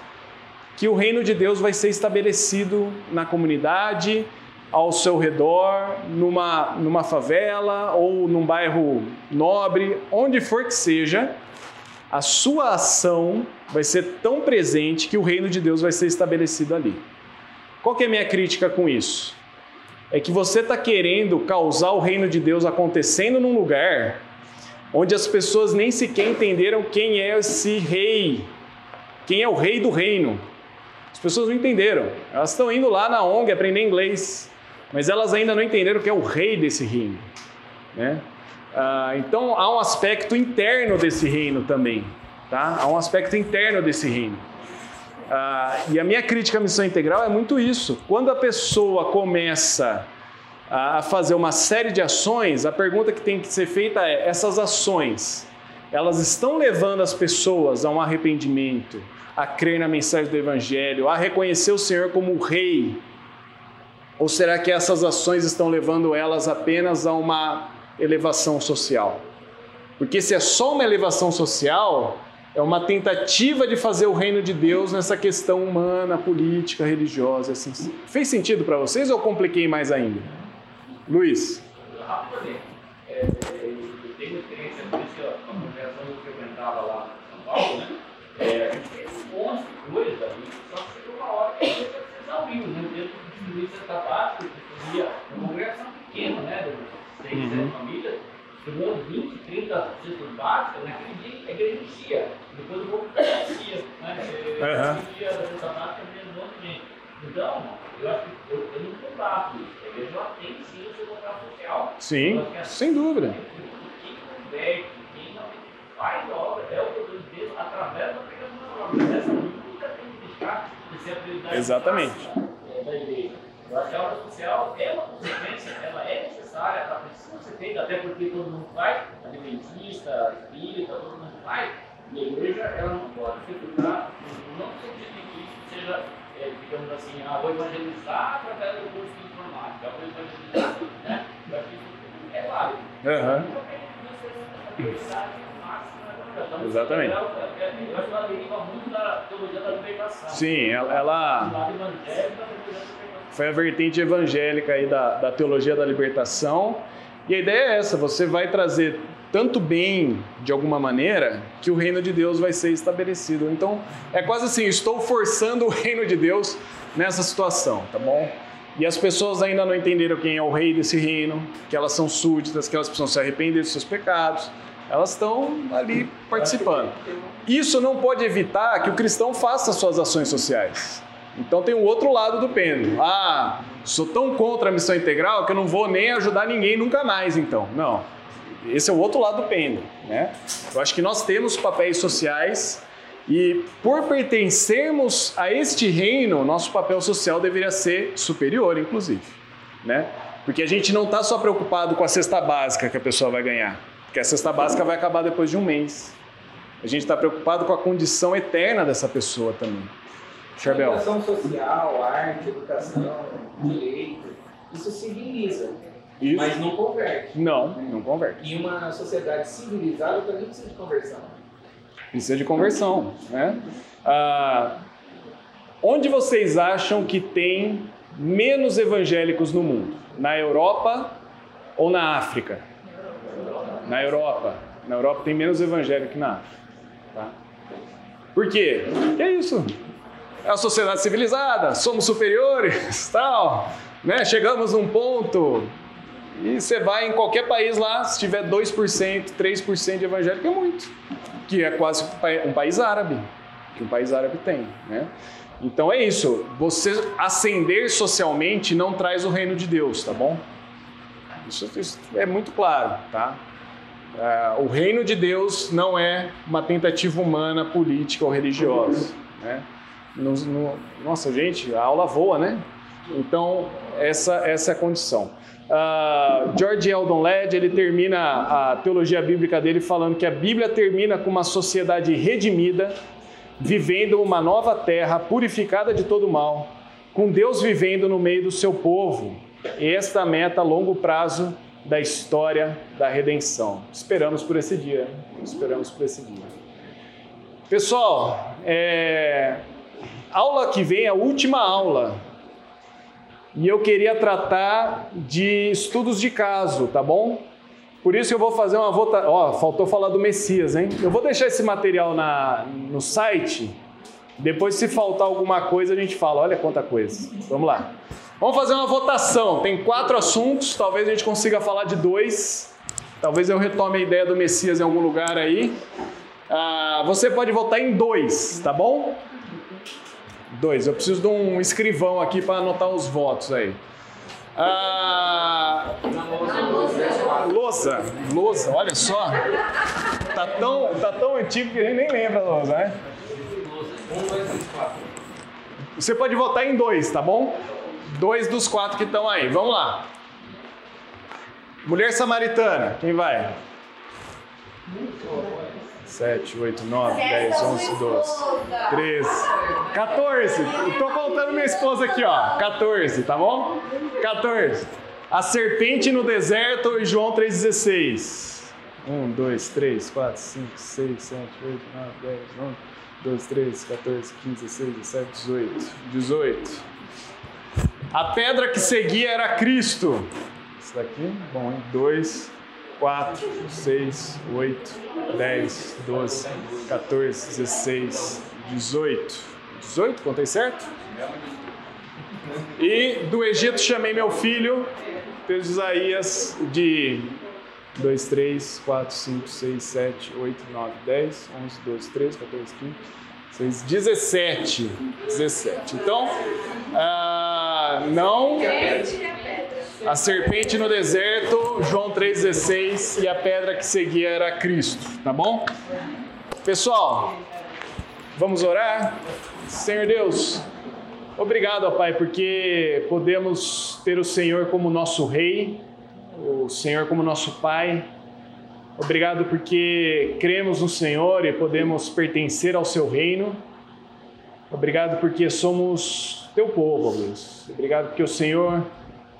que o reino de Deus vai ser estabelecido na comunidade, ao seu redor, numa, numa favela ou num bairro nobre, onde for que seja, a sua ação vai ser tão presente que o reino de Deus vai ser estabelecido ali. Qual que é a minha crítica com isso? É que você está querendo causar o reino de Deus acontecendo num lugar onde as pessoas nem sequer entenderam quem é esse rei, quem é o rei do reino. As pessoas não entenderam. Elas estão indo lá na ONG aprender inglês, mas elas ainda não entenderam que é o rei desse reino. Né? Ah, então há um aspecto interno desse reino também. Tá? Há um aspecto interno desse reino. Ah, e a minha crítica à missão integral é muito isso. Quando a pessoa começa a fazer uma série de ações, a pergunta que tem que ser feita é: essas ações, elas estão levando as pessoas a um arrependimento, a crer na mensagem do Evangelho, a reconhecer o Senhor como o Rei? Ou será que essas ações estão levando elas apenas a uma elevação social? Porque se é só uma elevação social, é uma tentativa de fazer o reino de Deus nessa questão humana, política, religiosa. Assim. Fez sentido para vocês ou compliquei mais ainda? Luiz. É, eu tenho experiência com isso, a congregação que eu frequentava lá em São Paulo, né? É, um monte de coisa, só que chegou uma hora que a gente exauriu, né? Serviço sabático, que fazia uma congregação pequena, né? De seis, sete famílias, chegou 20, 30 cestas básicas, naquele dia a igreja enchia, depois o povo enchia, né? Uhum. Enchia da cesta básica mesmo, um monte de gente. Então, eu acho que eu, eu não combato isso. A igreja ela tem sim o seu papel social. Sim, Eu que assim, sem dúvida. Quem converte, quem realmente faz a obra, é o poder de Deus através da pregação da palavra. Essa nunca tem que deixar de ser a prioridade Exatamente. é, da igreja. A obra social é uma consequência, ela é necessária, ela precisa ser feita, até porque todo mundo faz, adventista, espírita, todo mundo faz. E a igreja, ela não pode ficar, não no sentido de que isso seja, é, digamos assim, ah, vou evangelizar através do curso de informática, vou evangelizar, né? Eu acho que isso é válido. Aham. Então. Exatamente. Eu acho que ela deriva muito da teologia da libertação. Sim, ela, ela Foi a vertente evangélica aí da, da teologia da libertação. E a ideia é essa: você vai trazer tanto bem de alguma maneira que o reino de Deus vai ser estabelecido. Então é quase assim: estou forçando o reino de Deus nessa situação, tá bom? E as pessoas ainda não entenderam quem é o rei desse reino, que elas são súditas, que elas precisam se arrepender dos seus pecados. Elas estão ali participando. Isso não pode evitar que o cristão faça suas ações sociais. Então tem o outro lado do pêndulo. Ah, sou tão contra a missão integral que eu não vou nem ajudar ninguém nunca mais, então. Não. Esse é o outro lado do pêndulo, né? Eu acho que nós temos papéis sociais e por pertencermos a este reino, nosso papel social deveria ser superior, inclusive, né? Porque a gente não está só preocupado com a cesta básica que a pessoa vai ganhar, porque a cesta básica vai acabar depois de um mês. A gente está preocupado com a condição eterna dessa pessoa também. Charbel. Educação social, arte, educação, direito, isso civiliza, Isso. mas não converte. Não, não converte. E uma sociedade civilizada também precisa de conversão. Precisa de conversão, né? Ah, Onde vocês acham que tem menos evangélicos no mundo? Na Europa ou na África? Na Europa. Na Europa tem menos evangélico que na África. Tá? Por quê? Que é isso? É a sociedade civilizada, somos superiores, *laughs* tal. Né? Chegamos num ponto e você vai em qualquer país lá, se tiver 2%, 3% de evangélico, é muito. Que é quase um país árabe, que um país árabe tem, né? Então é isso. Você ascender socialmente não traz o reino de Deus, tá bom? Isso, isso é muito claro, tá? Uh, o reino de Deus não é uma tentativa humana, política ou religiosa, né? No, no, nossa, gente, a aula voa, né? Então, essa, essa é a condição. Uh, George Eldon Led, ele termina a teologia bíblica dele falando que a Bíblia termina com uma sociedade redimida, vivendo uma nova terra purificada de todo mal, com Deus vivendo no meio do seu povo. Esta é meta a longo prazo da história da redenção. Esperamos por esse dia. Esperamos por esse dia. Pessoal, é... aula que vem, a última aula. E eu queria tratar de estudos de caso, tá bom? Por isso eu vou fazer uma votação. Ó, faltou falar do Messias, hein? Eu vou deixar esse material na, no site. Depois, se faltar alguma coisa, a gente fala. Olha quanta coisa. Vamos lá. Vamos fazer uma votação. Tem quatro assuntos. Talvez a gente consiga falar de dois. Talvez eu retome a ideia do Messias em algum lugar aí. Ah, você pode votar em dois, tá bom? Dois. Eu preciso de um escrivão aqui para anotar os votos aí. Ah, lousa, olha só. Tá tão, tá tão antigo que a gente nem lembra a lousa, né? Você pode votar em dois, tá bom? Dois dos quatro que estão aí. Vamos lá. Mulher samaritana, quem vai? 7, 8, 9, 10, 11, 12, 13, 14. Estou contando minha esposa aqui, ó. 14, tá bom? 14. A serpente no deserto, João 3,16. 1, 2, 3, 4, 5, 6, 7, 8, 9, 10, 11, 12, 13, 14, 15, 16, 17, 18. 18. A pedra que seguia era Cristo. Isso daqui, bom, hein? 2, 4, 6, 8, 10, 12, 14, 16, 18. 18, contei certo? E do Egito chamei meu filho, Pedro Isaías, de 2, 3, 4, 5, 6, 7, 8, 9, 10, 11, 12, 13, 14, 15, 16, 17. 17. Então, ah, não. A serpente no deserto, João 3,16, e a pedra que seguia era Cristo, tá bom? Pessoal, vamos orar? Senhor Deus, obrigado, ó Pai, porque podemos ter o Senhor como nosso Rei, o Senhor como nosso Pai. Obrigado porque cremos no Senhor e podemos pertencer ao Seu reino. Obrigado porque somos Teu povo, Deus. Obrigado porque o Senhor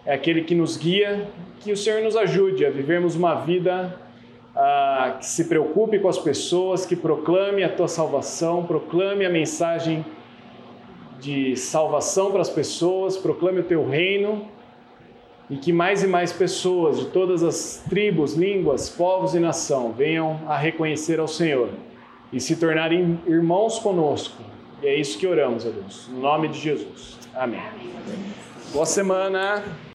é aquele que nos guia, que o Senhor nos ajude a vivermos uma vida ah, que se preocupe com as pessoas, que proclame a tua salvação, proclame a mensagem de salvação para as pessoas, proclame o teu reino e que mais e mais pessoas de todas as tribos, línguas, povos e nação venham a reconhecer ao Senhor e se tornarem irmãos conosco. E é isso que oramos, a Deus. No nome de Jesus. Amém. Boa semana.